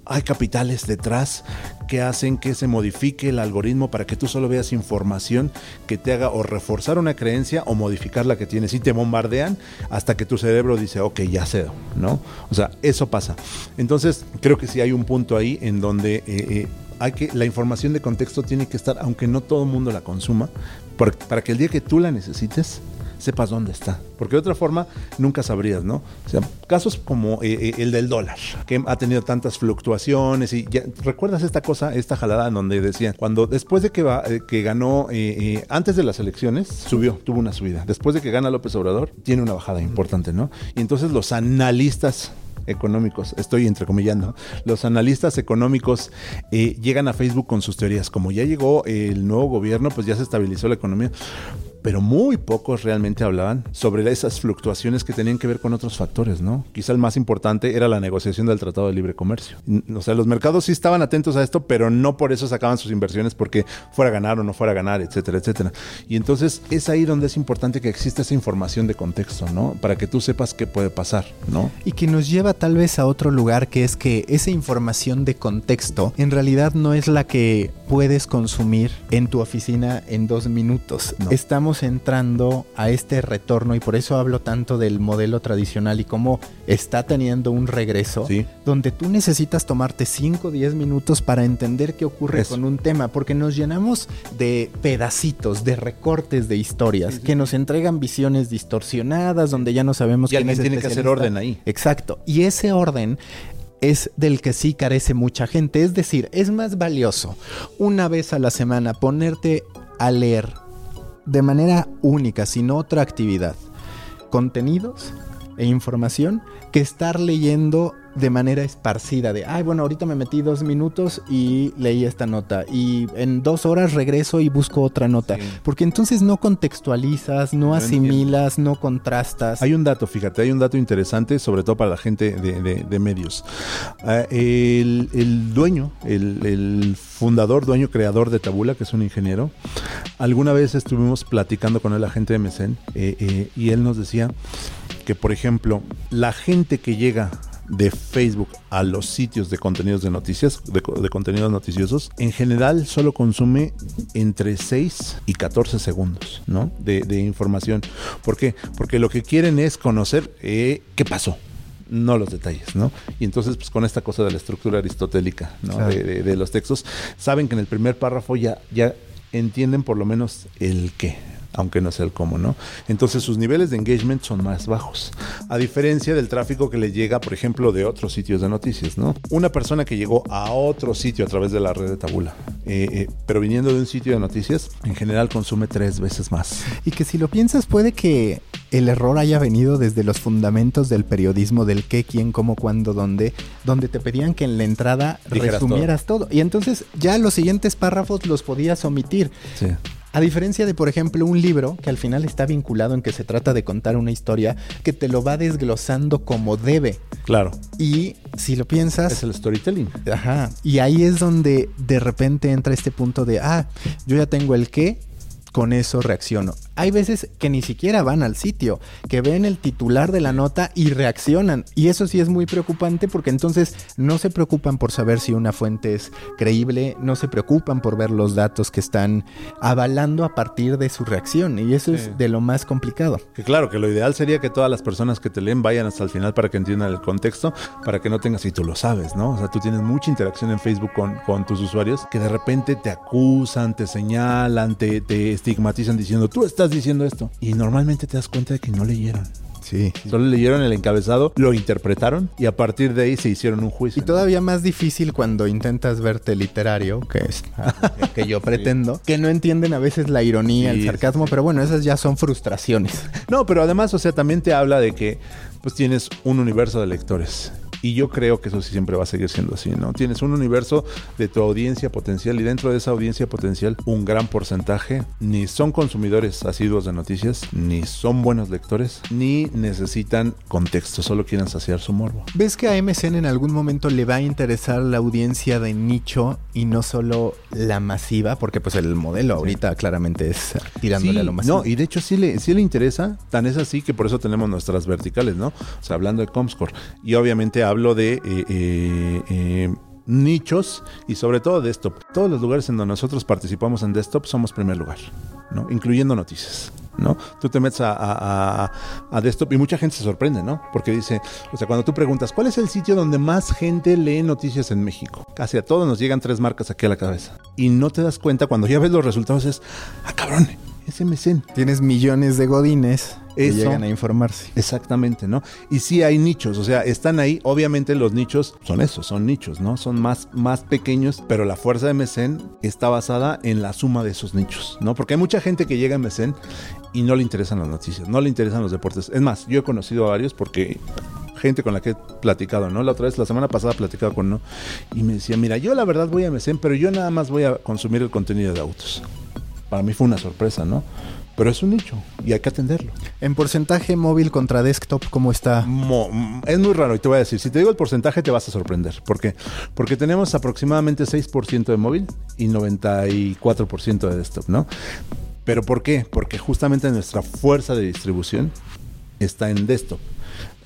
Hay capitales detrás que hacen que se modifique el algoritmo para que tú solo veas información que te haga o reforzar una creencia o modificar la que tienes y te bombardean hasta que tu cerebro dice, ok, ya cedo, ¿no? O sea, eso pasa. Entonces, creo que sí hay un punto ahí en donde... eh, eh, hay que, la información de contexto tiene que estar, aunque no todo el mundo la consuma, para que el día que tú la necesites, sepas dónde está. Porque de otra forma, nunca sabrías, ¿no? O sea, casos como eh, eh, el del dólar, que ha tenido tantas fluctuaciones y ya, ¿recuerdas esta cosa, esta jalada en donde decían, cuando después de que, va, eh, que ganó, eh, eh, antes de las elecciones, subió, tuvo una subida. Después de que gana López Obrador, tiene una bajada importante, ¿no? Y entonces los analistas económicos, estoy entrecomillando, los analistas económicos eh, llegan a Facebook con sus teorías. Como ya llegó el nuevo gobierno, pues ya se estabilizó la economía. Pero muy pocos realmente hablaban sobre esas fluctuaciones que tenían que ver con otros factores, ¿no? Quizá el más importante era la negociación del Tratado de Libre Comercio. O sea, los mercados sí estaban atentos a esto, pero no por eso sacaban sus inversiones porque fuera a ganar o no fuera a ganar, etcétera, etcétera. Y entonces es ahí donde es importante que exista esa información de contexto, ¿no? Para que tú sepas qué puede pasar, ¿no? Y que nos lleva tal vez a otro lugar que es que esa información de contexto en realidad no es la que puedes consumir en tu oficina en dos minutos. No. Estamos entrando a este retorno y por eso hablo tanto del modelo tradicional y cómo está teniendo un regreso Sí. donde tú necesitas tomarte 5 o 10 minutos para entender qué ocurre Eso. con un tema, porque nos llenamos de pedacitos, de recortes de historias que nos entregan visiones distorsionadas donde ya no sabemos Y quién alguien es tiene que hacer orden ahí. Exacto. Y ese orden es del que sí carece mucha gente. Es decir, es más valioso una vez a la semana ponerte a leer de manera única, sin otra actividad, contenidos e información que estar leyendo de manera esparcida de, ay, bueno, ahorita me metí dos minutos y leí esta nota y en dos horas regreso y busco otra nota. Sí. Porque entonces no contextualizas, no No asimilas, no contrastas. Hay un dato, fíjate, hay un dato interesante, sobre todo para la gente de, de- de medios. Ah, el, el dueño, el, el fundador, dueño, creador de Tabula, que es un ingeniero, alguna vez estuvimos platicando con él, la gente de Mecen, eh, eh, y él nos decía que, por ejemplo, la gente que llega de Facebook a los sitios de contenidos de noticias, de, de contenidos noticiosos, en general solo consume entre 6 y 14 segundos, ¿no? De, de información. ¿Por qué? Porque lo que quieren es conocer eh, qué pasó. No los detalles, ¿no? Y entonces, pues con esta cosa de la estructura aristotélica, ¿no? Claro. De, de- de los textos, saben que en el primer párrafo ya, ya entienden por lo menos el qué, aunque no sea el cómo, ¿no? Entonces sus niveles de engagement son más bajos, a diferencia del tráfico que le llega, por ejemplo, de otros sitios de noticias, ¿no? Una persona que llegó a otro sitio a través de la red de Tabula, eh, eh, pero viniendo de un sitio de noticias, en general consume tres veces más. Y que si lo piensas puede que el error haya venido desde los fundamentos del periodismo, del qué, quién, cómo, cuándo, dónde, donde te pedían que en la entrada Dijeras resumieras todo. Y entonces ya los siguientes párrafos los podías omitir. Sí. A diferencia de, por ejemplo, un libro que al final está vinculado en que se trata de contar una historia que te lo va desglosando como debe. Claro, Y si lo piensas, es el storytelling. Ajá. Y ahí es donde de repente entra este punto de, ah, yo ya tengo el qué, con eso reacciono. Hay veces que ni siquiera van al sitio, que ven el titular de la nota y reaccionan. Y eso sí es muy preocupante porque entonces no se preocupan por saber si una fuente es creíble, no se preocupan por ver los datos que están avalando a partir de su reacción. Y eso Sí. es de lo más complicado. Que claro, que lo ideal sería que todas las personas que te leen vayan hasta el final para que entiendan el contexto, para que no tengas, y tú lo sabes, ¿no? O sea, tú tienes mucha interacción en Facebook con, con tus usuarios que de repente te acusan, te señalan, te, te estigmatizan diciendo, tú estás diciendo esto. Y normalmente te das cuenta de que no leyeron. Sí. Solo leyeron el encabezado, lo interpretaron y a partir de ahí se hicieron un juicio. Y todavía más difícil cuando intentas verte literario, que es que yo (laughs) pretendo, que no entienden a veces la ironía, Sí, el sarcasmo, pero bueno, esas ya son frustraciones. No, pero además, o sea, también te habla de que pues tienes un universo de lectores. Y yo creo que eso sí siempre va a seguir siendo así, ¿no? Tienes un universo de tu audiencia potencial y dentro de esa audiencia potencial un gran porcentaje ni son consumidores asiduos de noticias, ni son buenos lectores, ni necesitan contexto, solo quieren saciar su morbo. ¿Ves que a MSN en algún momento le va a interesar la audiencia de nicho y no solo la masiva? Porque pues el modelo ahorita claramente es tirándole Sí, a lo masivo. No, y de hecho sí le, sí le interesa, tan es así que por eso tenemos nuestras verticales, ¿no? O sea, hablando de Comscore. Y obviamente hablo de eh, eh, eh, nichos y sobre todo desktop. Todos los lugares en donde nosotros participamos en desktop somos primer lugar, ¿no? Incluyendo noticias. ¿No? Tú te metes a, a- desktop y mucha gente se sorprende, ¿no? Porque dice, o sea, cuando tú preguntas, ¿cuál es el sitio donde más gente lee noticias en México? Casi a todos nos llegan tres marcas aquí a la cabeza. Y no te das cuenta, cuando ya ves los resultados es, ah, cabrón, es MSN. Tienes millones de godines que llegan a informarse. Exactamente, ¿no? Y sí hay nichos, o sea, están ahí, obviamente los nichos son esos, son nichos, ¿no? Son más, más pequeños, pero la fuerza de MSN está basada en la suma de esos nichos, ¿no? Porque hay mucha gente que llega a MSN y no le interesan las noticias, no le interesan los deportes. Es más, yo he conocido a varios porque gente con la que he platicado, ¿no? La otra vez, la semana pasada, platicaba con uno y me decía, mira, yo la verdad voy a MSN, pero yo nada más voy a consumir el contenido de autos. Para mí fue una sorpresa, ¿no? Pero es un nicho y hay que atenderlo. En porcentaje móvil contra desktop, ¿cómo está? Mo- es muy raro y te voy a decir, si te digo el porcentaje te vas a sorprender. ¿Por qué? Porque tenemos aproximadamente 6% de móvil y 94% de desktop, ¿no? ¿Pero por qué? Porque justamente nuestra fuerza de distribución está en desktop.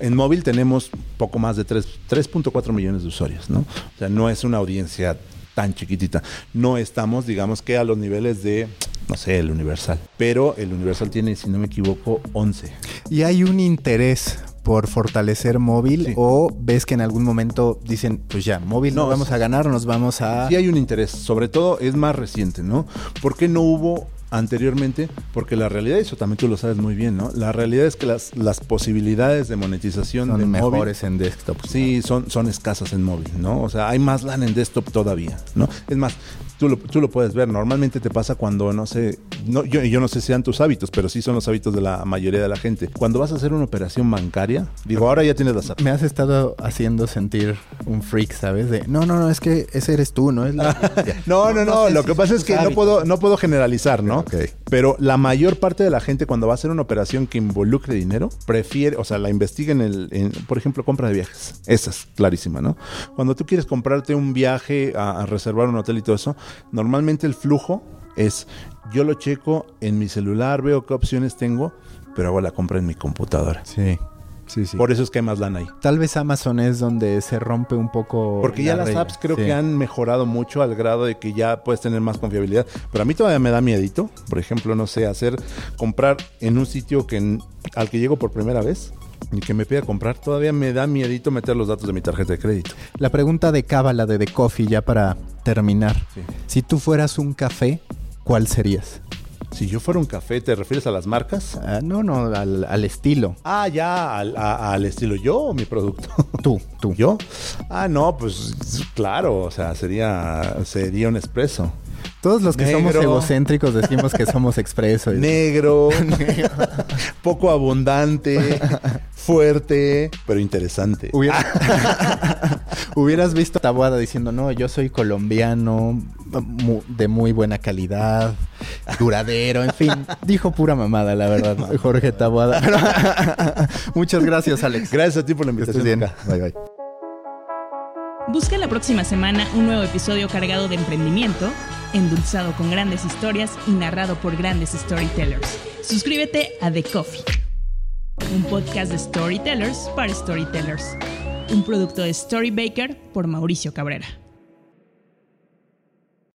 En móvil tenemos poco más de tres- 3.4 millones de usuarios, ¿no? O sea, no es una audiencia tan chiquitita. No estamos, digamos que a los niveles de, no sé, el Universal. Pero el Universal tiene, si no me equivoco, 11. ¿Y hay un interés por fortalecer móvil Sí. o ves que en algún momento dicen, pues ya, móvil no, No, vamos a ganar, nos vamos a... Sí hay un interés, sobre todo es más reciente, ¿no? ¿Por qué no hubo anteriormente? Porque la realidad, eso también tú lo sabes muy bien, ¿no? La realidad es que las, las posibilidades de monetización son de móvil mejores en desktop. Sí, son, son escasas en móvil, ¿no? O sea, hay más LAN en desktop todavía, ¿no? Es más, tú lo, tú lo puedes ver, normalmente te pasa cuando, no sé, no, yo, yo no sé si sean tus hábitos, pero sí son los hábitos de la mayoría de la gente. Cuando vas a hacer una operación bancaria, digo, ahora ya tienes las. Me has estado haciendo sentir un freak, ¿sabes? De, no, no, no, es que ese eres tú, ¿no? Es la- (laughs) (laughs) No, no, no. sé Lo si que pasa es que no puedo, no puedo generalizar, ¿no? Ok. Pero la mayor parte de la gente cuando va a hacer una operación que involucre dinero, prefiere, o sea, la investiga en el, en, por ejemplo, compra de viajes. Esa es clarísima, ¿no? Cuando tú quieres comprarte un viaje a, a reservar un hotel y todo eso, normalmente el flujo es, yo lo checo en mi celular, veo qué opciones tengo, pero hago la compra en mi computadora. Sí, sí, sí. Por eso es que hay más lana ahí. Tal vez Amazon es donde se rompe un poco... Porque ya la las regla. apps creo Sí. que han mejorado mucho al grado de que ya puedes tener más confiabilidad. Pero a mí todavía me da miedito. Por ejemplo, no sé, hacer, comprar en un sitio que al que llego por primera vez y que me pida comprar, todavía me da miedito meter los datos de mi tarjeta de crédito. La pregunta de Cábala de The Coffee, ya para terminar. Sí. Si tú fueras un café, ¿cuál serías? Si yo fuera un café, ¿te refieres a las marcas? Ah, no, no, al, al estilo. Ah, ya, al, a- al estilo yo o mi producto. Tú, tú. (laughs) ¿Yo? Ah, no, pues claro, o sea, sería, sería un espresso. Todos los que somos egocéntricos decimos que somos expreso. y- (laughs) negro, poco abundante, (laughs) fuerte, pero interesante. Hubiera- (laughs) Hubieras visto a Tabuada diciendo, no, yo soy colombiano, de muy buena calidad, duradero, en fin. (laughs) Dijo pura mamada, la verdad, Jorge Tabuada. (laughs) Muchas gracias, Alex. Gracias a ti por la invitación. bien. Bye, bye. Busca la próxima semana un nuevo episodio cargado de emprendimiento, endulzado con grandes historias y narrado por grandes storytellers. Suscríbete a The Coffee, un podcast de storytellers para storytellers. Un producto de Storybaker por Mauricio Cabrera.